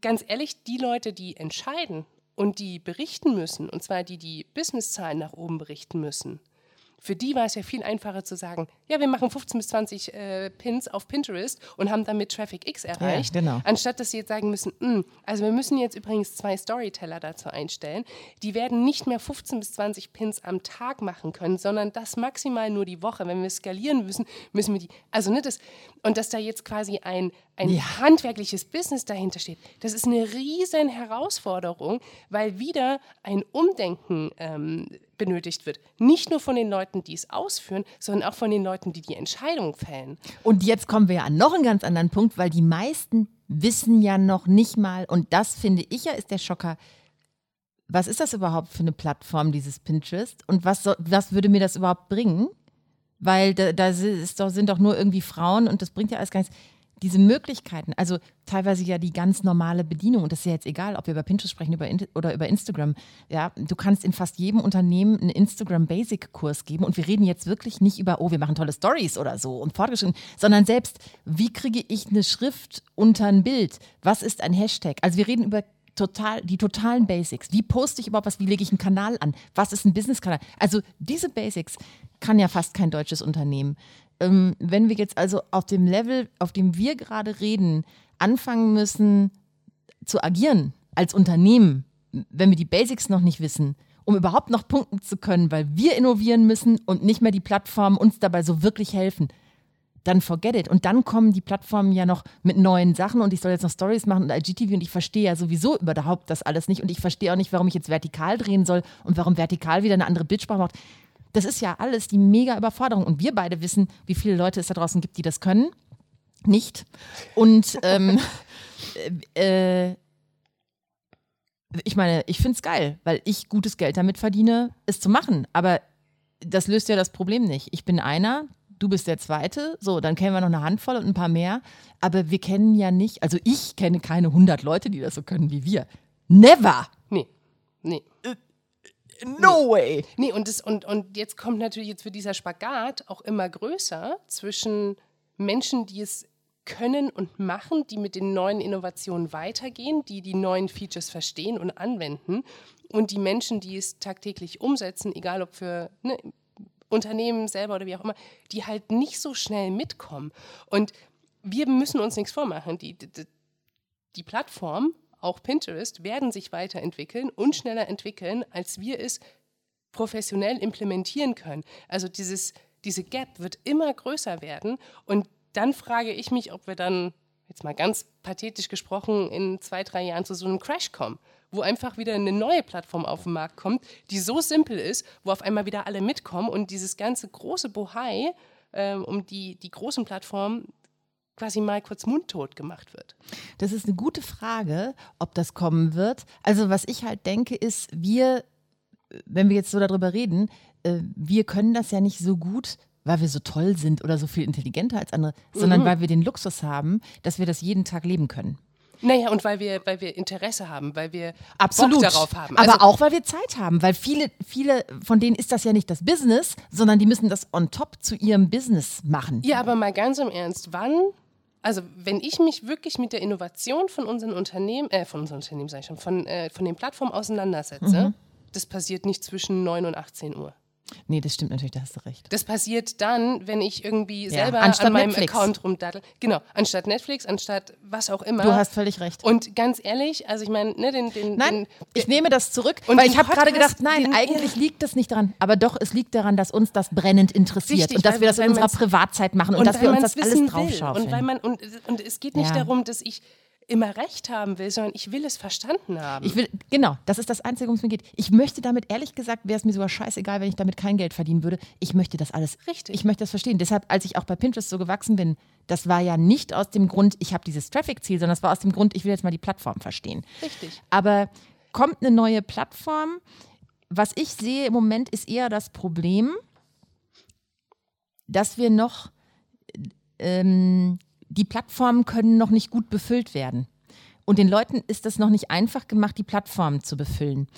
ganz ehrlich, die Leute, die entscheiden und die berichten müssen, und zwar die, die Businesszahlen nach oben berichten müssen, für die war es ja viel einfacher zu sagen, ja, wir machen 15 bis 20 äh, Pins auf Pinterest und haben damit Traffic X erreicht, ja, genau. anstatt dass sie jetzt sagen müssen, mh, hm, also wir müssen jetzt übrigens zwei Storyteller dazu einstellen, die werden nicht mehr 15 bis 20 Pins am Tag machen können, sondern das maximal nur die Woche. Wenn wir skalieren müssen, müssen wir die, also ne, das, und dass da jetzt quasi ein, ein ja. handwerkliches Business dahinter steht, das ist eine riesen Herausforderung, weil wieder ein Umdenken ähm, benötigt wird. Nicht nur von den Leuten, die es ausführen, sondern auch von den Leuten, die die Entscheidung fällen. Und jetzt kommen wir ja an noch einen ganz anderen Punkt, weil die meisten wissen ja noch nicht mal, und das finde ich ja ist der Schocker, was ist das überhaupt für eine Plattform, dieses Pinterest? Und was, so, was würde mir das überhaupt bringen? Weil da, da doch, sind doch nur irgendwie Frauen und das bringt ja alles gar nichts diese Möglichkeiten, also teilweise ja die ganz normale Bedienung, und das ist ja jetzt egal, ob wir über Pinterest sprechen über oder über Instagram. Ja, du kannst in fast jedem Unternehmen einen Instagram Basic Kurs geben und wir reden jetzt wirklich nicht über, oh, wir machen tolle Stories oder so und fortgeschritten, sondern selbst, wie kriege ich eine Schrift unter ein Bild? Was ist ein Hashtag? Also wir reden über total, die totalen Basics. Wie poste ich überhaupt was? Wie lege ich einen Kanal an? Was ist ein Business-Kanal? Also diese Basics kann ja fast kein deutsches Unternehmen ähm, wenn wir jetzt also auf dem Level, auf dem wir gerade reden, anfangen müssen zu agieren als Unternehmen, wenn wir die Basics noch nicht wissen, um überhaupt noch punkten zu können, weil wir innovieren müssen und nicht mehr die Plattformen uns dabei so wirklich helfen, dann forget it. Und dann kommen die Plattformen ja noch mit neuen Sachen und ich soll jetzt noch Stories machen und IGTV und ich verstehe ja sowieso überhaupt das alles nicht und ich verstehe auch nicht, warum ich jetzt vertikal drehen soll und warum vertikal wieder eine andere Bildsprache macht. Das ist ja alles die mega Überforderung. Und wir beide wissen, wie viele Leute es da draußen gibt, die das können. Nicht. Und ähm, äh, ich meine, ich finde es geil, weil ich gutes Geld damit verdiene, es zu machen. Aber das löst ja das Problem nicht. Ich bin einer, du bist der Zweite, so, dann kennen wir noch eine Handvoll und ein paar mehr. Aber wir kennen ja nicht, also ich kenne keine 100 Leute, die das so können wie wir. Never! Nee, nee. No nee. way. Nee, und, das, und, und jetzt kommt natürlich, jetzt wird dieser Spagat auch immer größer zwischen Menschen, die es können und machen, die mit den neuen Innovationen weitergehen, die die neuen Features verstehen und anwenden und die Menschen, die es tagtäglich umsetzen, egal ob für ne, Unternehmen selber oder wie auch immer, die halt nicht so schnell mitkommen. Und wir müssen uns nichts vormachen. Die, die, die Plattform auch Pinterest, werden sich weiterentwickeln und schneller entwickeln, als wir es professionell implementieren können. Also dieses diese Gap wird immer größer werden. Und dann frage ich mich, ob wir dann, jetzt mal ganz pathetisch gesprochen, in zwei, drei Jahren zu so einem Crash kommen wo einfach wieder eine neue Plattform auf den Markt kommt, die so simpel ist, wo auf einmal wieder alle mitkommen und dieses ganze große Bohai ähm, um die, die großen Plattformen quasi mal kurz mundtot gemacht wird? Das ist eine gute Frage, ob das kommen wird. Also was ich halt denke, ist, wir, wenn wir jetzt so darüber reden, äh, wir können das ja nicht so gut, weil wir so toll sind oder so viel intelligenter als andere, mhm. sondern weil wir den Luxus haben, dass wir das jeden Tag leben können. Naja, und weil wir, weil wir Interesse haben, weil wir Absolut. Bock darauf haben. Also Aber auch, weil wir Zeit haben, weil viele, viele von denen ist das ja nicht das Business, sondern die müssen das on top zu ihrem Business machen. Ja, aber mal ganz im Ernst, wann also wenn ich mich wirklich mit der Innovation von unseren Unternehmen, äh, von unseren Unternehmen sage ich schon, von, äh, von den Plattformen auseinandersetze, mhm. das passiert nicht zwischen 9 und 18 Uhr. Nee, das stimmt natürlich, da hast du recht. Das passiert dann, wenn ich irgendwie ja, selber an meinem Netflix. Account rumdattel. Genau, anstatt Netflix, anstatt was auch immer. Du hast völlig recht. Und ganz ehrlich, also ich meine, ne, den, den, Nein, den, ich nehme das zurück, weil ich habe gerade gedacht, nein, eigentlich liegt das nicht daran. Aber doch, es liegt daran, dass uns das brennend interessiert richtig, und dass wir das in unserer Privatzeit machen und, und dass wir uns das alles draufschaufeln. Und, weil man, und, und es geht nicht ja. darum, dass ich immer recht haben will, sondern ich will es verstanden haben. Ich will, genau, das ist das Einzige, worum es mir geht. Ich möchte damit, ehrlich gesagt, wäre es mir sogar scheißegal, wenn ich damit kein Geld verdienen würde. Ich möchte das alles. Richtig. Ich möchte das verstehen. Deshalb, als ich auch bei Pinterest so gewachsen bin, das war ja nicht aus dem Grund, ich habe dieses Traffic-Ziel, sondern das war aus dem Grund, ich will jetzt mal die Plattform verstehen. Richtig. Aber kommt eine neue Plattform, was ich sehe im Moment ist eher das Problem, dass wir noch ähm, die Plattformen können noch nicht gut befüllt werden. Und den Leuten ist es noch nicht einfach gemacht, die Plattformen zu befüllen.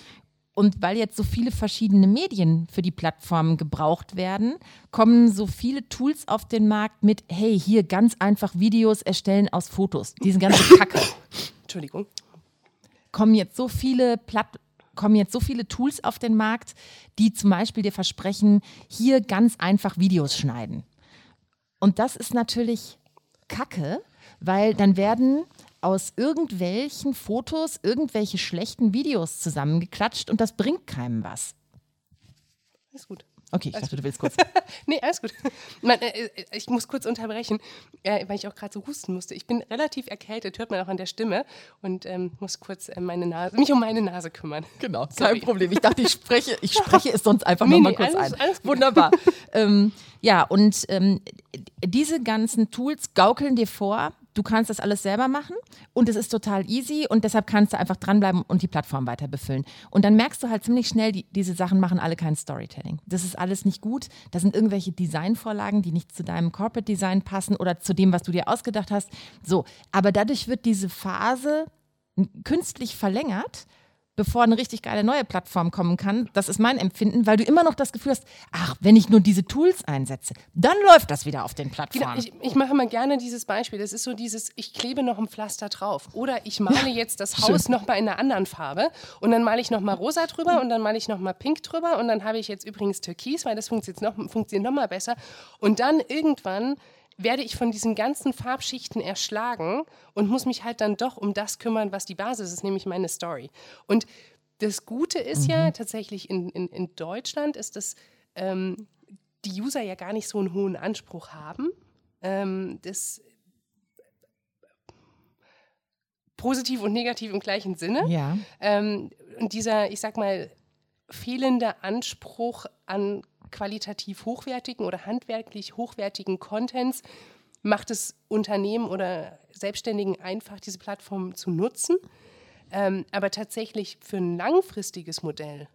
Und weil jetzt so viele verschiedene Medien für die Plattformen gebraucht werden, kommen so viele Tools auf den Markt mit, hey, hier ganz einfach Videos erstellen aus Fotos. Diese ganze Kacke. Entschuldigung. Kommen jetzt so viele Platt kommen jetzt so viele Tools auf den Markt, die zum Beispiel dir versprechen, hier ganz einfach Videos schneiden. Und das ist natürlich Kacke, weil dann werden aus irgendwelchen Fotos irgendwelche schlechten Videos zusammengeklatscht und das bringt keinem was. Ist gut. Okay, ich dachte, du willst kurz. nee, alles gut. Man, äh, äh, ich muss kurz unterbrechen, äh, weil ich auch gerade so husten musste. Ich bin relativ erkältet, hört man auch an der Stimme und ähm, muss kurz äh, meine Nase, mich um meine Nase kümmern. Genau, kein Problem. Ich dachte, ich spreche, ich spreche es sonst einfach nee, nochmal nee, kurz alles, ein. Alles Wunderbar. ähm, ja, und ähm, diese ganzen Tools gaukeln dir vor, du kannst das alles selber machen und es ist total easy und deshalb kannst du einfach dranbleiben und die Plattform weiter befüllen. Und dann merkst du halt ziemlich schnell, die, diese Sachen machen alle kein Storytelling. Das ist alles nicht gut. Da sind irgendwelche Designvorlagen, die nicht zu deinem Corporate Design passen oder zu dem, was du dir ausgedacht hast. So, aber dadurch wird diese Phase künstlich verlängert bevor eine richtig geile neue Plattform kommen kann. Das ist mein Empfinden, weil du immer noch das Gefühl hast, ach, wenn ich nur diese Tools einsetze, dann läuft das wieder auf den Plattformen. Ich, ich mache mal gerne dieses Beispiel. Das ist so dieses, ich klebe noch ein Pflaster drauf. Oder ich male jetzt das Haus noch mal in einer anderen Farbe und dann male ich noch mal rosa drüber und dann male ich noch mal pink drüber und dann habe ich jetzt übrigens türkis, weil das funktioniert noch, funktioniert noch mal besser. Und dann irgendwann werde ich von diesen ganzen Farbschichten erschlagen und muss mich halt dann doch um das kümmern, was die Basis ist, nämlich meine Story. Und das Gute ist mhm. ja tatsächlich in, in, in Deutschland, ist, dass ähm, die User ja gar nicht so einen hohen Anspruch haben. Ähm, das positiv und negativ im gleichen Sinne. Ja. Ähm, und dieser, ich sag mal, fehlende Anspruch an qualitativ hochwertigen oder handwerklich hochwertigen Contents macht es Unternehmen oder Selbstständigen einfach, diese Plattform zu nutzen. Ähm, aber tatsächlich für ein langfristiges Modell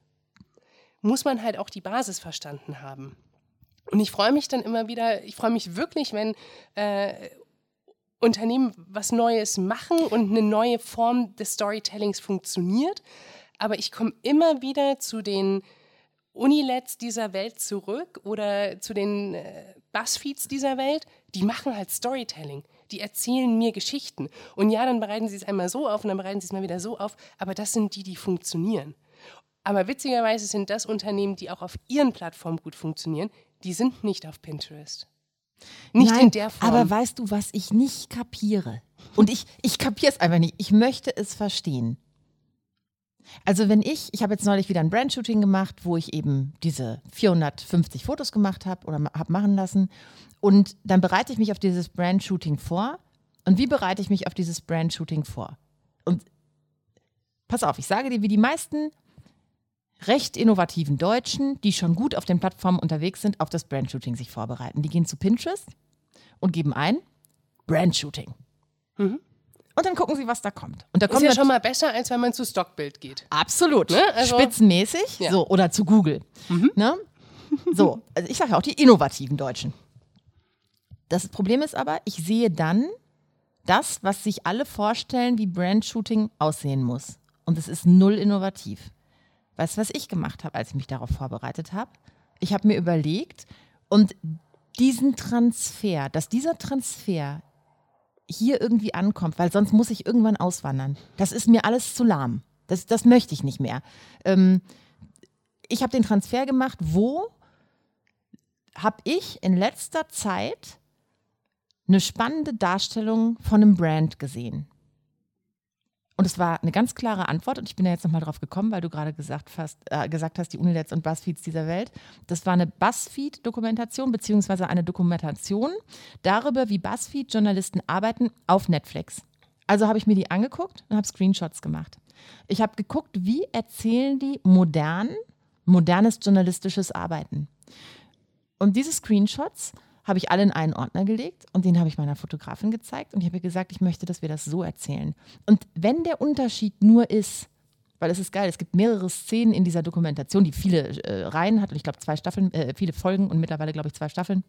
muss man halt auch die Basis verstanden haben. Und ich freue mich dann immer wieder, ich freue mich wirklich, wenn äh, Unternehmen was Neues machen und eine neue Form des Storytellings funktioniert. Aber ich komme immer wieder zu den Unilets dieser Welt zurück oder zu den äh, Buzzfeeds dieser Welt, die machen halt Storytelling. Die erzählen mir Geschichten. Und ja, dann bereiten sie es einmal so auf und dann bereiten sie es mal wieder so auf. Aber das sind die, die funktionieren. Aber witzigerweise sind das Unternehmen, die auch auf ihren Plattformen gut funktionieren, die sind nicht auf Pinterest. Nicht Nein, in der Form. Aber weißt du, was ich nicht kapiere? Und ich, ich kapiere es einfach nicht. Ich möchte es verstehen. Also wenn ich, ich habe jetzt neulich wieder ein Brandshooting gemacht, wo ich eben diese 450 Fotos gemacht habe oder habe machen lassen und dann bereite ich mich auf dieses Brandshooting vor. Und wie bereite ich mich auf dieses Brandshooting vor? Und pass auf, ich sage dir, wie die meisten recht innovativen Deutschen, die schon gut auf den Plattformen unterwegs sind, auf das Brandshooting sich vorbereiten. Die gehen zu Pinterest und geben ein Brandshooting. Mhm. Und dann gucken sie, was da kommt. Und da ist ja schon mal besser, als wenn man zu Stockbild geht. Absolut. Ne? Also, Spitzenmäßig. Ja. So, oder zu Google. Mhm. Ne? So, also ich sage ja auch die innovativen Deutschen. Das Problem ist aber, ich sehe dann das, was sich alle vorstellen, wie Brandshooting aussehen muss. Und es ist null innovativ. Weißt du, was ich gemacht habe, als ich mich darauf vorbereitet habe? Ich habe mir überlegt und diesen Transfer, dass dieser Transfer hier irgendwie ankommt, weil sonst muss ich irgendwann auswandern. Das ist mir alles zu lahm. Das, das möchte ich nicht mehr. Ähm, ich habe den Transfer gemacht, wo habe ich in letzter Zeit eine spannende Darstellung von einem Brand gesehen. Und es war eine ganz klare Antwort und ich bin ja jetzt nochmal drauf gekommen, weil du gerade gesagt hast, äh, gesagt hast, die Unilets und Buzzfeeds dieser Welt. Das war eine Buzzfeed-Dokumentation beziehungsweise eine Dokumentation darüber, wie Buzzfeed-Journalisten arbeiten auf Netflix. Also habe ich mir die angeguckt und habe Screenshots gemacht. Ich habe geguckt, wie erzählen die modern, modernes journalistisches Arbeiten. Und diese Screenshots habe ich alle in einen Ordner gelegt und den habe ich meiner Fotografin gezeigt und ich habe ihr gesagt, ich möchte, dass wir das so erzählen. Und wenn der Unterschied nur ist, weil es ist geil, es gibt mehrere Szenen in dieser Dokumentation, die viele äh, Reihen hat und ich glaube zwei Staffeln, äh, viele Folgen und mittlerweile glaube ich zwei Staffeln.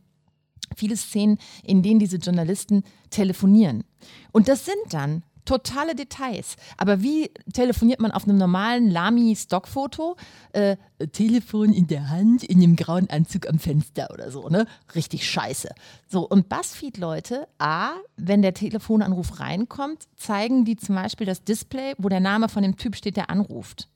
Viele Szenen, in denen diese Journalisten telefonieren. Und das sind dann totale Details. Aber wie telefoniert man auf einem normalen Lamy-Stockfoto? Äh, Telefon in der Hand, in dem grauen Anzug am Fenster oder so, ne? Richtig scheiße. So, und Buzzfeed-Leute, A, wenn der Telefonanruf reinkommt, zeigen die zum Beispiel das Display, wo der Name von dem Typ steht, der anruft.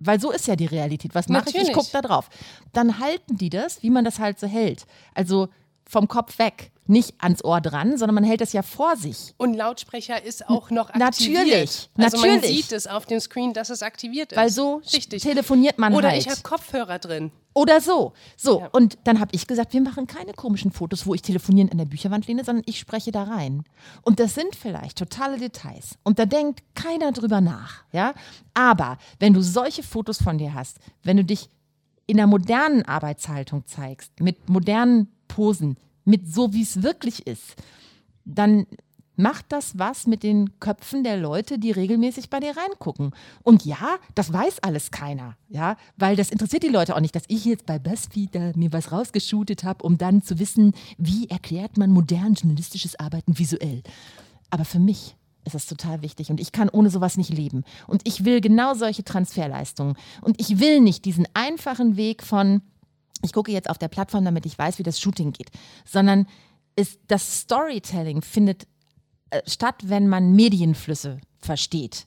Weil so ist ja die Realität. Was mache ich? Ich gucke da drauf. Dann halten die das, wie man das halt so hält. Also vom Kopf weg nicht ans Ohr dran, sondern man hält es ja vor sich. Und Lautsprecher ist auch noch aktiviert. Natürlich, also natürlich. man sieht es auf dem Screen, dass es aktiviert ist. Weil so Richtig. telefoniert man Oder halt. ich habe Kopfhörer drin. Oder so. So, ja. und dann habe ich gesagt, wir machen keine komischen Fotos, wo ich telefonieren an der Bücherwand lehne, sondern ich spreche da rein. Und das sind vielleicht totale Details. Und da denkt keiner drüber nach. Ja? Aber wenn du solche Fotos von dir hast, wenn du dich in der modernen Arbeitshaltung zeigst, mit modernen Posen, mit so, wie es wirklich ist, dann macht das was mit den Köpfen der Leute, die regelmäßig bei dir reingucken. Und ja, das weiß alles keiner, ja, weil das interessiert die Leute auch nicht, dass ich jetzt bei BuzzFeed da mir was rausgeschootet habe, um dann zu wissen, wie erklärt man modern journalistisches Arbeiten visuell. Aber für mich ist das total wichtig und ich kann ohne sowas nicht leben. Und ich will genau solche Transferleistungen. Und ich will nicht diesen einfachen Weg von ich gucke jetzt auf der Plattform, damit ich weiß, wie das Shooting geht, sondern ist, das Storytelling findet äh, statt, wenn man Medienflüsse versteht.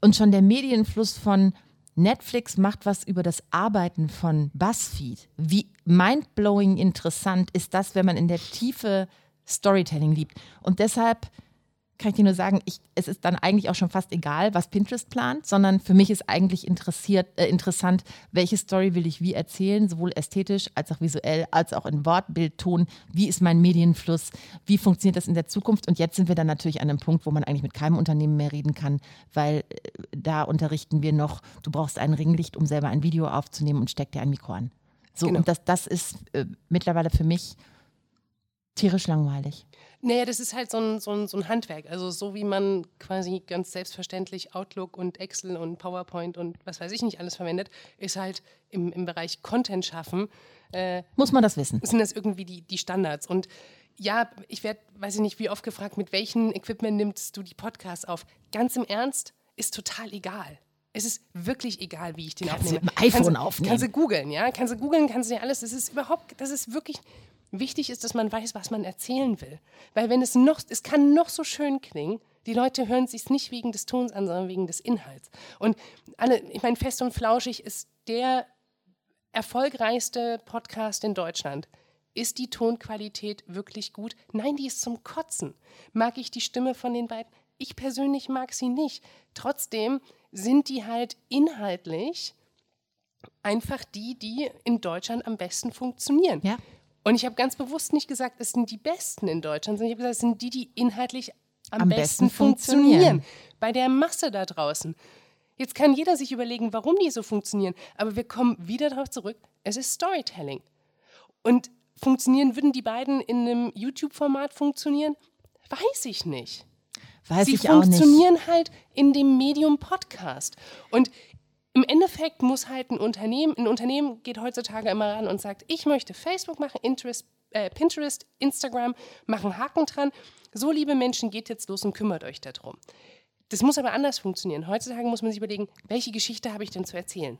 Und schon der Medienfluss von Netflix macht was über das Arbeiten von BuzzFeed. Wie mindblowing interessant ist das, wenn man in der Tiefe Storytelling liebt. Und deshalb kann ich dir nur sagen, ich, es ist dann eigentlich auch schon fast egal, was Pinterest plant, sondern für mich ist eigentlich interessiert, äh, interessant, welche Story will ich wie erzählen, sowohl ästhetisch als auch visuell, als auch in Wort, Bild, Ton. Wie ist mein Medienfluss? Wie funktioniert das in der Zukunft? Und jetzt sind wir dann natürlich an einem Punkt, wo man eigentlich mit keinem Unternehmen mehr reden kann, weil äh, da unterrichten wir noch, du brauchst ein Ringlicht, um selber ein Video aufzunehmen und steck dir ein Mikro an. So, genau. und das, das ist äh, mittlerweile für mich tierisch langweilig. Naja, das ist halt so ein, so, ein, so ein Handwerk. Also so wie man quasi ganz selbstverständlich Outlook und Excel und PowerPoint und was weiß ich nicht alles verwendet, ist halt im, im Bereich Content schaffen. Äh, Muss man das wissen? Sind das irgendwie die, die Standards. Und ja, ich werde, weiß ich nicht, wie oft gefragt, mit welchem Equipment nimmst du die Podcasts auf? Ganz im Ernst, ist total egal. Es ist wirklich egal, wie ich den kannst aufnehme. Mit dem iPhone kannst, aufnehmen. Kannst du googeln, ja? Kannst du googeln, kannst du dir alles. Das ist überhaupt, das ist wirklich Wichtig ist, dass man weiß, was man erzählen will. Weil wenn es noch, es kann noch so schön klingen, die Leute hören sich nicht wegen des Tons an, sondern wegen des Inhalts. Und alle, ich meine, Fest und Flauschig ist der erfolgreichste Podcast in Deutschland. Ist die Tonqualität wirklich gut? Nein, die ist zum Kotzen. Mag ich die Stimme von den beiden? ich persönlich mag sie nicht. Trotzdem sind die halt inhaltlich einfach die, die in Deutschland am besten funktionieren. Ja. Und ich habe ganz bewusst nicht gesagt, es sind die Besten in Deutschland, sondern ich habe gesagt, es sind die, die inhaltlich am, Am besten, besten funktionieren. funktionieren. Bei der Masse da draußen. Jetzt kann jeder sich überlegen, warum die so funktionieren. Aber wir kommen wieder darauf zurück, es ist Storytelling. Und funktionieren, würden die beiden in einem YouTube-Format funktionieren? Weiß ich nicht. Weiß Sie ich auch nicht. funktionieren halt in dem Medium Podcast. Und im Endeffekt muss halt ein Unternehmen, ein Unternehmen geht heutzutage immer ran und sagt, ich möchte Facebook machen, Interest, äh, Pinterest, Instagram, machen Haken dran. So, liebe Menschen, geht jetzt los und kümmert euch darum. Das muss aber anders funktionieren. Heutzutage muss man sich überlegen, welche Geschichte habe ich denn zu erzählen?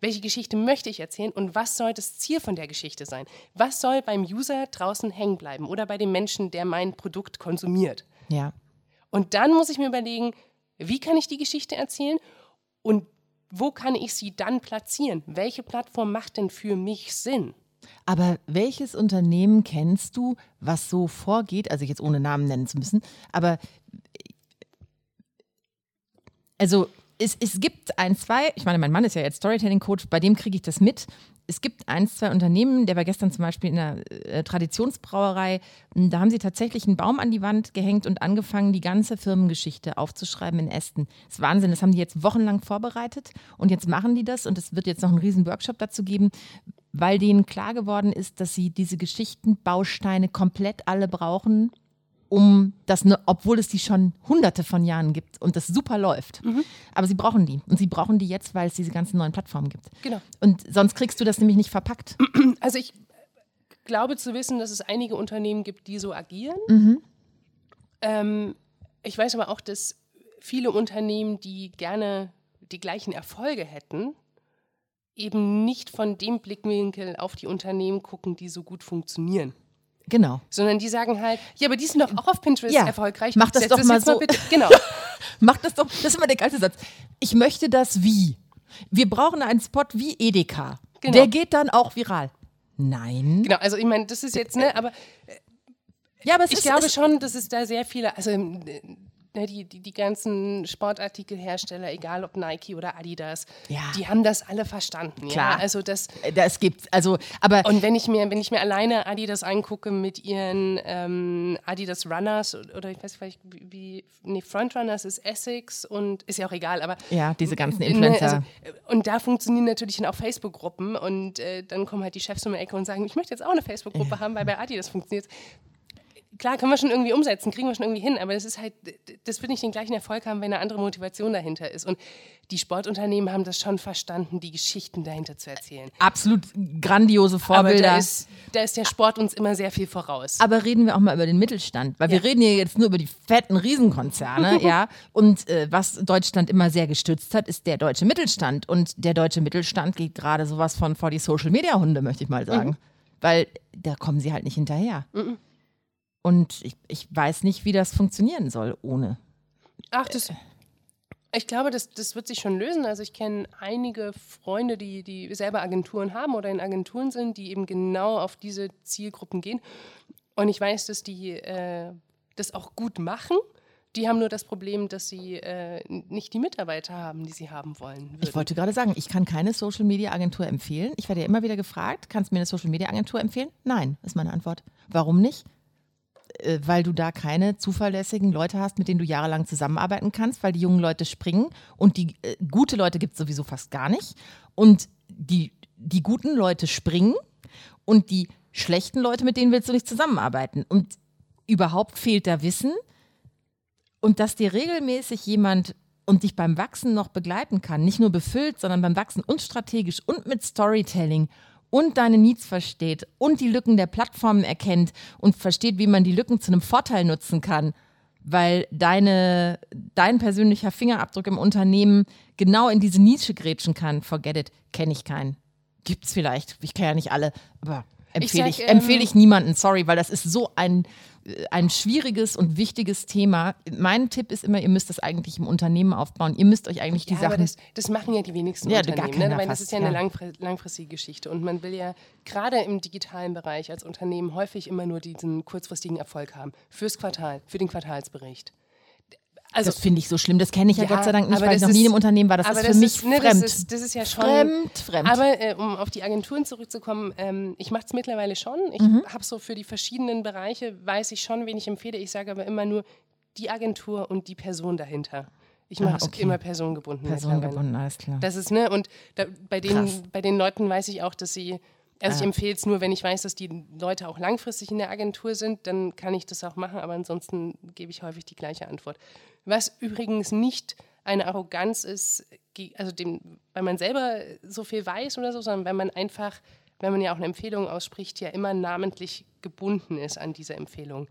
Welche Geschichte möchte ich erzählen und was soll das Ziel von der Geschichte sein? Was soll beim User draußen hängen bleiben oder bei dem Menschen, der mein Produkt konsumiert? Ja. Und dann muss ich mir überlegen, wie kann ich die Geschichte erzählen und wo kann ich sie dann platzieren? Welche Plattform macht denn für mich Sinn? Aber welches Unternehmen kennst du, was so vorgeht, also jetzt ohne Namen nennen zu müssen, aber also es, es gibt ein, zwei, ich meine, mein Mann ist ja jetzt Storytelling-Coach, bei dem kriege ich das mit. Es gibt ein, zwei Unternehmen, der war gestern zum Beispiel in einer äh, Traditionsbrauerei, m, da haben sie tatsächlich einen Baum an die Wand gehängt und angefangen, die ganze Firmengeschichte aufzuschreiben in Ästen. Das ist Wahnsinn, das haben die jetzt wochenlang vorbereitet und jetzt machen die das und es wird jetzt noch einen riesen Workshop dazu geben, weil denen klar geworden ist, dass sie diese Geschichtenbausteine komplett alle brauchen, um das, ne, obwohl es die schon hunderte von Jahren gibt und das super läuft. Aber sie brauchen die. Und sie brauchen die jetzt, weil es diese ganzen neuen Plattformen gibt. Genau. Und sonst kriegst du das nämlich nicht verpackt. Also ich glaube zu wissen, dass es einige Unternehmen gibt, die so agieren. Ähm, ich weiß aber auch, dass viele Unternehmen, die gerne die gleichen Erfolge hätten, eben nicht von dem Blickwinkel auf die Unternehmen gucken, die so gut funktionieren. Genau. Sondern die sagen halt, ja, aber die sind doch auch auf Pinterest Ja, erfolgreich. mach das Setz doch mal jetzt so. bitte. Genau. Mach das doch, das ist immer der geilste Satz. Ich möchte das wie. Wir brauchen einen Spot wie Edeka. Genau. Der geht dann auch viral. Nein. genau. Also ich meine, das ist jetzt, ne, aber Ja, aber es ich ist, glaube schon, dass es da sehr viele, also ne, die, die, die ganzen Sportartikelhersteller, egal ob Nike oder Adidas, Ja. die haben das alle verstanden. Klar. Ja? Also das, das gibt, also, aber und wenn ich mir, wenn ich mir alleine Adidas angucke mit ihren ähm, Adidas Runners oder ich weiß nicht, wie, nee, Frontrunners ist Essex und ist ja auch egal, aber ja, diese ganzen Ne, Influencer. Also, äh, und da funktionieren natürlich dann auch Facebook-Gruppen und äh, dann kommen halt die Chefs um die Ecke und sagen, ich möchte jetzt auch eine Facebook-Gruppe haben, weil bei Adidas funktioniert Klar, können wir schon irgendwie umsetzen, kriegen wir schon irgendwie hin, aber das ist halt, das wird nicht den gleichen Erfolg haben, wenn eine andere Motivation dahinter ist. Und die Sportunternehmen haben das schon verstanden, die Geschichten dahinter zu erzählen. Absolut grandiose Vorbilder. da ist, da ist der Sport uns immer sehr viel voraus. Aber reden wir auch mal über den Mittelstand, weil wir reden hier jetzt nur über die fetten Riesenkonzerne, ja. Und äh, was Deutschland immer sehr gestützt hat, ist der deutsche Mittelstand. Und der deutsche Mittelstand geht gerade sowas von vor die Social Media Hunde, möchte ich mal sagen. Weil da kommen sie halt nicht hinterher. Und ich, ich weiß nicht, wie das funktionieren soll ohne. Ach, das. Ich glaube, das, das wird sich schon lösen. Also ich kenne einige Freunde, die, die selber Agenturen haben oder in Agenturen sind, die eben genau auf diese Zielgruppen gehen. Und ich weiß, dass die äh, das auch gut machen. Die haben nur das Problem, dass sie äh, nicht die Mitarbeiter haben, die sie haben wollen. Würden. Ich wollte gerade sagen, ich kann keine Social Media Agentur empfehlen. Ich werde ja immer wieder gefragt, kannst du mir eine Social Media Agentur empfehlen? Nein, ist meine Antwort. Warum nicht? Äh, Weil du da keine zuverlässigen Leute hast, mit denen du jahrelang zusammenarbeiten kannst, weil die jungen Leute springen und die äh, gute Leute gibt es sowieso fast gar nicht. Und die, die guten Leute springen und die schlechten Leute, mit denen willst du nicht zusammenarbeiten. Und überhaupt fehlt da Wissen. Und dass dir regelmäßig jemand und dich beim Wachsen noch begleiten kann, nicht nur befüllt, sondern beim Wachsen und strategisch und mit Storytelling und deine Needs versteht und die Lücken der Plattformen erkennt und versteht, wie man die Lücken zu einem Vorteil nutzen kann, weil deine, dein persönlicher Fingerabdruck im Unternehmen genau in diese Nische grätschen kann. Forget it, kenne ich keinen. Gibt's vielleicht, ich kenne ja nicht alle, aber empfehle ich, sag, ähm, empfehle ich niemanden, sorry, weil das ist so ein, ein schwieriges und wichtiges Thema. Mein Tipp ist immer, ihr müsst das eigentlich im Unternehmen aufbauen. Ihr müsst euch eigentlich die Ja, aber Sachen. das, das machen ja die wenigsten Ja, gar Unternehmen. keiner Ne? Weil das fast, ist ja eine ja. langfri- langfristige Geschichte. Und man will ja gerade im digitalen Bereich als Unternehmen häufig immer nur diesen kurzfristigen Erfolg haben. Fürs Quartal, für den Quartalsbericht. Also, das finde ich so schlimm. Das kenne ich ja, ja, Gott sei Dank nicht, weil ich noch ist, nie im Unternehmen war. Das ist für das mich ist, ne, fremd. Das ist, das ist, ja schon fremd, fremd. Aber äh, um auf die Agenturen zurückzukommen, ähm, ich mache es mittlerweile schon. Ich mhm. habe so für die verschiedenen Bereiche, weiß ich schon, wen ich empfehle. Ich sage aber immer nur die Agentur und die Person dahinter. Ich mache ah, okay. es immer personengebunden. Personengebunden, alles klar. Das ist, ne, und da, bei, den, bei den Leuten weiß ich auch, dass sie also ich ah. empfehle es nur, wenn ich weiß, dass die Leute auch langfristig in der Agentur sind, dann kann ich das auch machen, aber ansonsten gebe ich häufig die gleiche Antwort. Was übrigens nicht eine Arroganz ist, also dem, weil man selber so viel weiß oder so, sondern weil man einfach, wenn man ja auch eine Empfehlung ausspricht, ja immer namentlich gebunden ist an diese Empfehlung.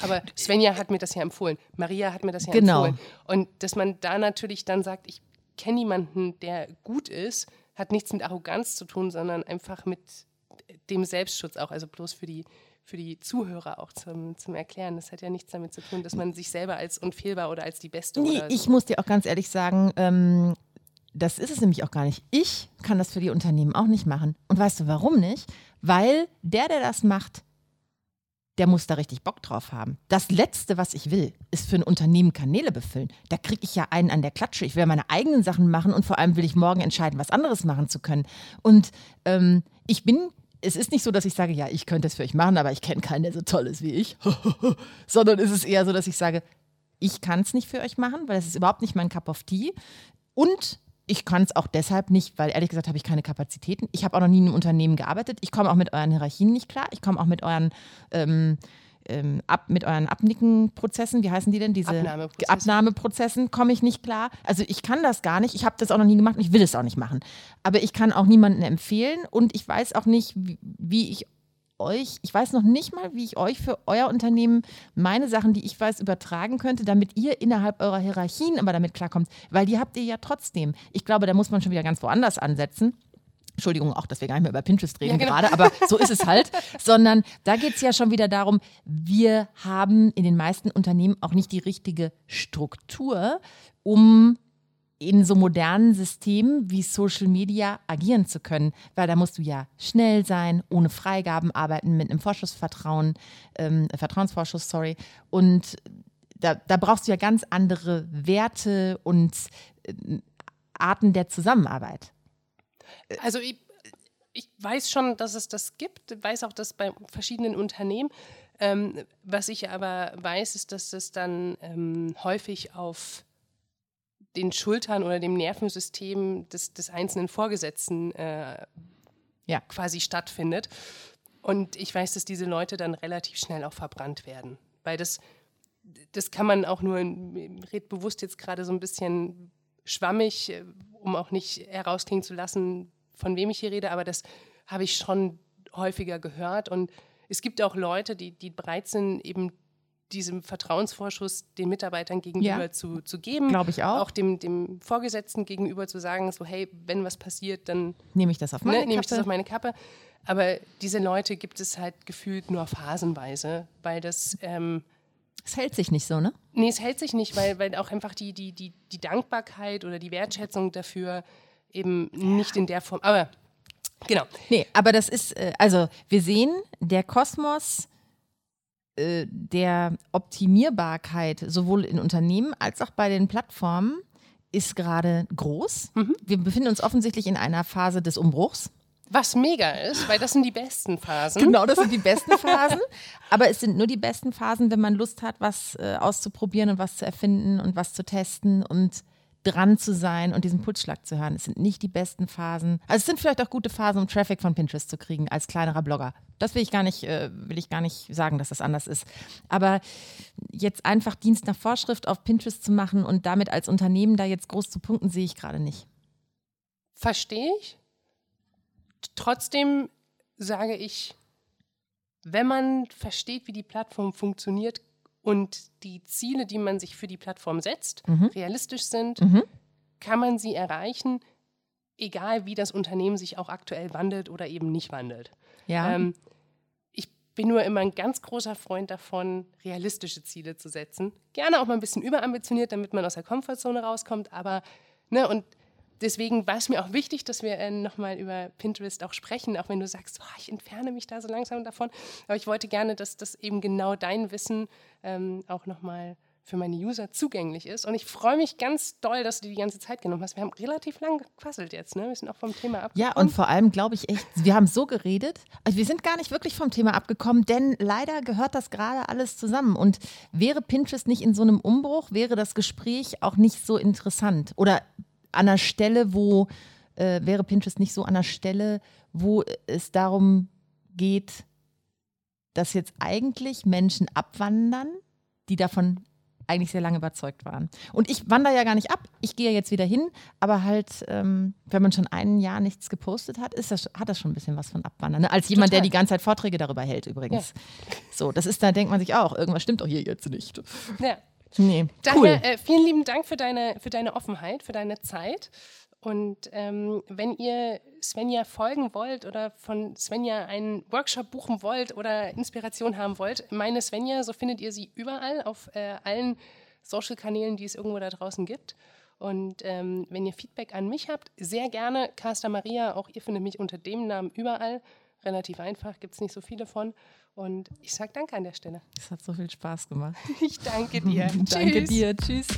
Aber Svenja hat mir das ja empfohlen, Maria hat mir das ja genau. empfohlen. Und dass man da natürlich dann sagt, ich kenne jemanden, der gut ist, hat nichts mit Arroganz zu tun, sondern einfach mit dem Selbstschutz auch, also bloß für die, für die Zuhörer auch zum, zum Erklären. Das hat ja nichts damit zu tun, dass man sich selber als unfehlbar oder als die Beste nee, so. Ich muss dir auch ganz ehrlich sagen, ähm, das ist es nämlich auch gar nicht. Ich kann das für die Unternehmen auch nicht machen. Und weißt du warum nicht? Weil der, der das macht, der muss da richtig Bock drauf haben. Das Letzte, was ich will, ist für ein Unternehmen Kanäle befüllen. Da kriege ich ja einen an der Klatsche. Ich will meine eigenen Sachen machen und vor allem will ich morgen entscheiden, was anderes machen zu können. Und ähm, ich bin, es ist nicht so, dass ich sage, ja, ich könnte es für euch machen, aber ich kenne keinen, der so toll ist wie ich. Sondern es ist eher so, dass ich sage, ich kann es nicht für euch machen, weil es ist überhaupt nicht mein Cup of Tea. Und ich kann es auch deshalb nicht, weil ehrlich gesagt habe ich keine Kapazitäten. Ich habe auch noch nie in einem Unternehmen gearbeitet. Ich komme auch mit euren Hierarchien nicht klar. Ich komme auch mit euren ähm, ähm, ab, mit euren Abnickenprozessen, wie heißen die denn? Diese Abnahmeprozessen, Abnahmeprozessen komme ich nicht klar. Also ich kann das gar nicht. Ich habe das auch noch nie gemacht und ich will es auch nicht machen. Aber ich kann auch niemanden empfehlen und ich weiß auch nicht, wie, wie ich euch, ich weiß noch nicht mal, wie ich euch für euer Unternehmen meine Sachen, die ich weiß, übertragen könnte, damit ihr innerhalb eurer Hierarchien aber damit klarkommt. Weil die habt ihr ja trotzdem. Ich glaube, da muss man schon wieder ganz woanders ansetzen. Entschuldigung, auch, dass wir gar nicht mehr über Pinterest reden ja, genau. gerade, aber so ist es halt. Sondern da geht es ja schon wieder darum, wir haben in den meisten Unternehmen auch nicht die richtige Struktur, um in so modernen Systemen wie Social Media agieren zu können, weil da musst du ja schnell sein, ohne Freigaben arbeiten, mit einem Vorschussvertrauen, ähm, Vertrauensvorschuss, sorry. Und da, da brauchst du ja ganz andere Werte und äh, Arten der Zusammenarbeit. Also ich, ich, weiß schon, dass es das gibt, weiß auch, dass bei verschiedenen Unternehmen. Ähm, was ich aber weiß, ist, dass es dann ähm, häufig auf den Schultern oder dem Nervensystem des, des einzelnen Vorgesetzten äh, ja. quasi stattfindet. Und ich weiß, dass diese Leute dann relativ schnell auch verbrannt werden. Weil das, das kann man auch nur, red bewusst jetzt gerade so ein bisschen schwammig, äh, um auch nicht herausklingen zu lassen, von wem ich hier rede, aber das habe ich schon häufiger gehört. Und es gibt auch Leute, die, die bereit sind, eben diesem Vertrauensvorschuss den Mitarbeitern gegenüber ja, zu, zu geben. Glaube ich auch. Auch dem, dem Vorgesetzten gegenüber zu sagen, so hey, wenn was passiert, dann nehme ich das auf meine ne, Kappe. Ich das auf meine Kappe. Aber diese Leute gibt es halt gefühlt nur phasenweise, weil das ähm, es hält sich nicht so, ne? Nee, es hält sich nicht, weil, weil auch einfach die, die, die, die Dankbarkeit oder die Wertschätzung dafür eben nicht in der Form. Aber genau. Nee, aber das ist, äh, also wir sehen, der Kosmos äh, der Optimierbarkeit sowohl in Unternehmen als auch bei den Plattformen ist gerade groß. Mhm. Wir befinden uns offensichtlich in einer Phase des Umbruchs. Was mega ist, weil das sind die besten Phasen. Genau, das sind die besten Phasen. Aber es sind nur die besten Phasen, wenn man Lust hat, was äh, auszuprobieren und was zu erfinden und was zu testen und dran zu sein und diesen Pulsschlag zu hören. Es sind nicht die besten Phasen. Also es sind vielleicht auch gute Phasen, um Traffic von Pinterest zu kriegen als kleinerer Blogger. Das will ich gar nicht, äh, will ich gar nicht sagen, dass das anders ist. Aber jetzt einfach Dienst nach Vorschrift auf Pinterest zu machen und damit als Unternehmen da jetzt groß zu punkten, sehe ich gerade nicht. Verstehe ich. Trotzdem sage ich, wenn man versteht, wie die Plattform funktioniert, und die Ziele, die man sich für die Plattform setzt, mhm. realistisch sind, mhm. kann man sie erreichen, egal wie das Unternehmen sich auch aktuell wandelt oder eben nicht wandelt. Ja. Ähm, ich bin nur immer ein ganz großer Freund davon, realistische Ziele zu setzen. Gerne auch mal ein bisschen überambitioniert, damit man aus der Komfortzone rauskommt, aber ne, und deswegen war es mir auch wichtig, dass wir äh, nochmal über Pinterest auch sprechen, auch wenn du sagst, oh, ich entferne mich da so langsam davon. Aber ich wollte gerne, dass das eben genau dein Wissen ähm, auch nochmal für meine User zugänglich ist. Und ich freue mich ganz doll, dass du die ganze Zeit genommen hast. Wir haben relativ lang gequasselt jetzt, ne? Wir sind auch vom Thema abgekommen. Ja, und vor allem glaube ich echt, wir haben so geredet. Also wir sind gar nicht wirklich vom Thema abgekommen, denn leider gehört das gerade alles zusammen. Und wäre Pinterest nicht in so einem Umbruch, wäre das Gespräch auch nicht so interessant. Oder an einer Stelle, wo äh, wäre Pinterest nicht so an einer Stelle, wo es darum geht, dass jetzt eigentlich Menschen abwandern, die davon eigentlich sehr lange überzeugt waren. Und ich wandere ja gar nicht ab, ich gehe jetzt wieder hin, aber halt, ähm, wenn man schon ein Jahr nichts gepostet hat, ist das, hat das schon ein bisschen was von Abwandern. Ne? Als jemand, Total. der die ganze Zeit Vorträge darüber hält übrigens. Ja. So, das ist, da denkt man sich auch, irgendwas stimmt doch hier jetzt nicht. Ja. Nee, Daniel, cool. äh, vielen lieben Dank für deine, für deine Offenheit, für deine Zeit. Und ähm, wenn ihr Svenja folgen wollt oder von Svenja einen Workshop buchen wollt oder Inspiration haben wollt, meine Svenja, so findet ihr sie überall auf äh, allen Social-Kanälen, die es irgendwo da draußen gibt. Und ähm, wenn ihr Feedback an mich habt, sehr gerne. Casta Maria, auch ihr findet mich unter dem Namen überall. Relativ einfach, gibt es nicht so viele von. Und ich sage danke an der Stelle. Es hat so viel Spaß gemacht. Ich danke dir. danke dir. Tschüss.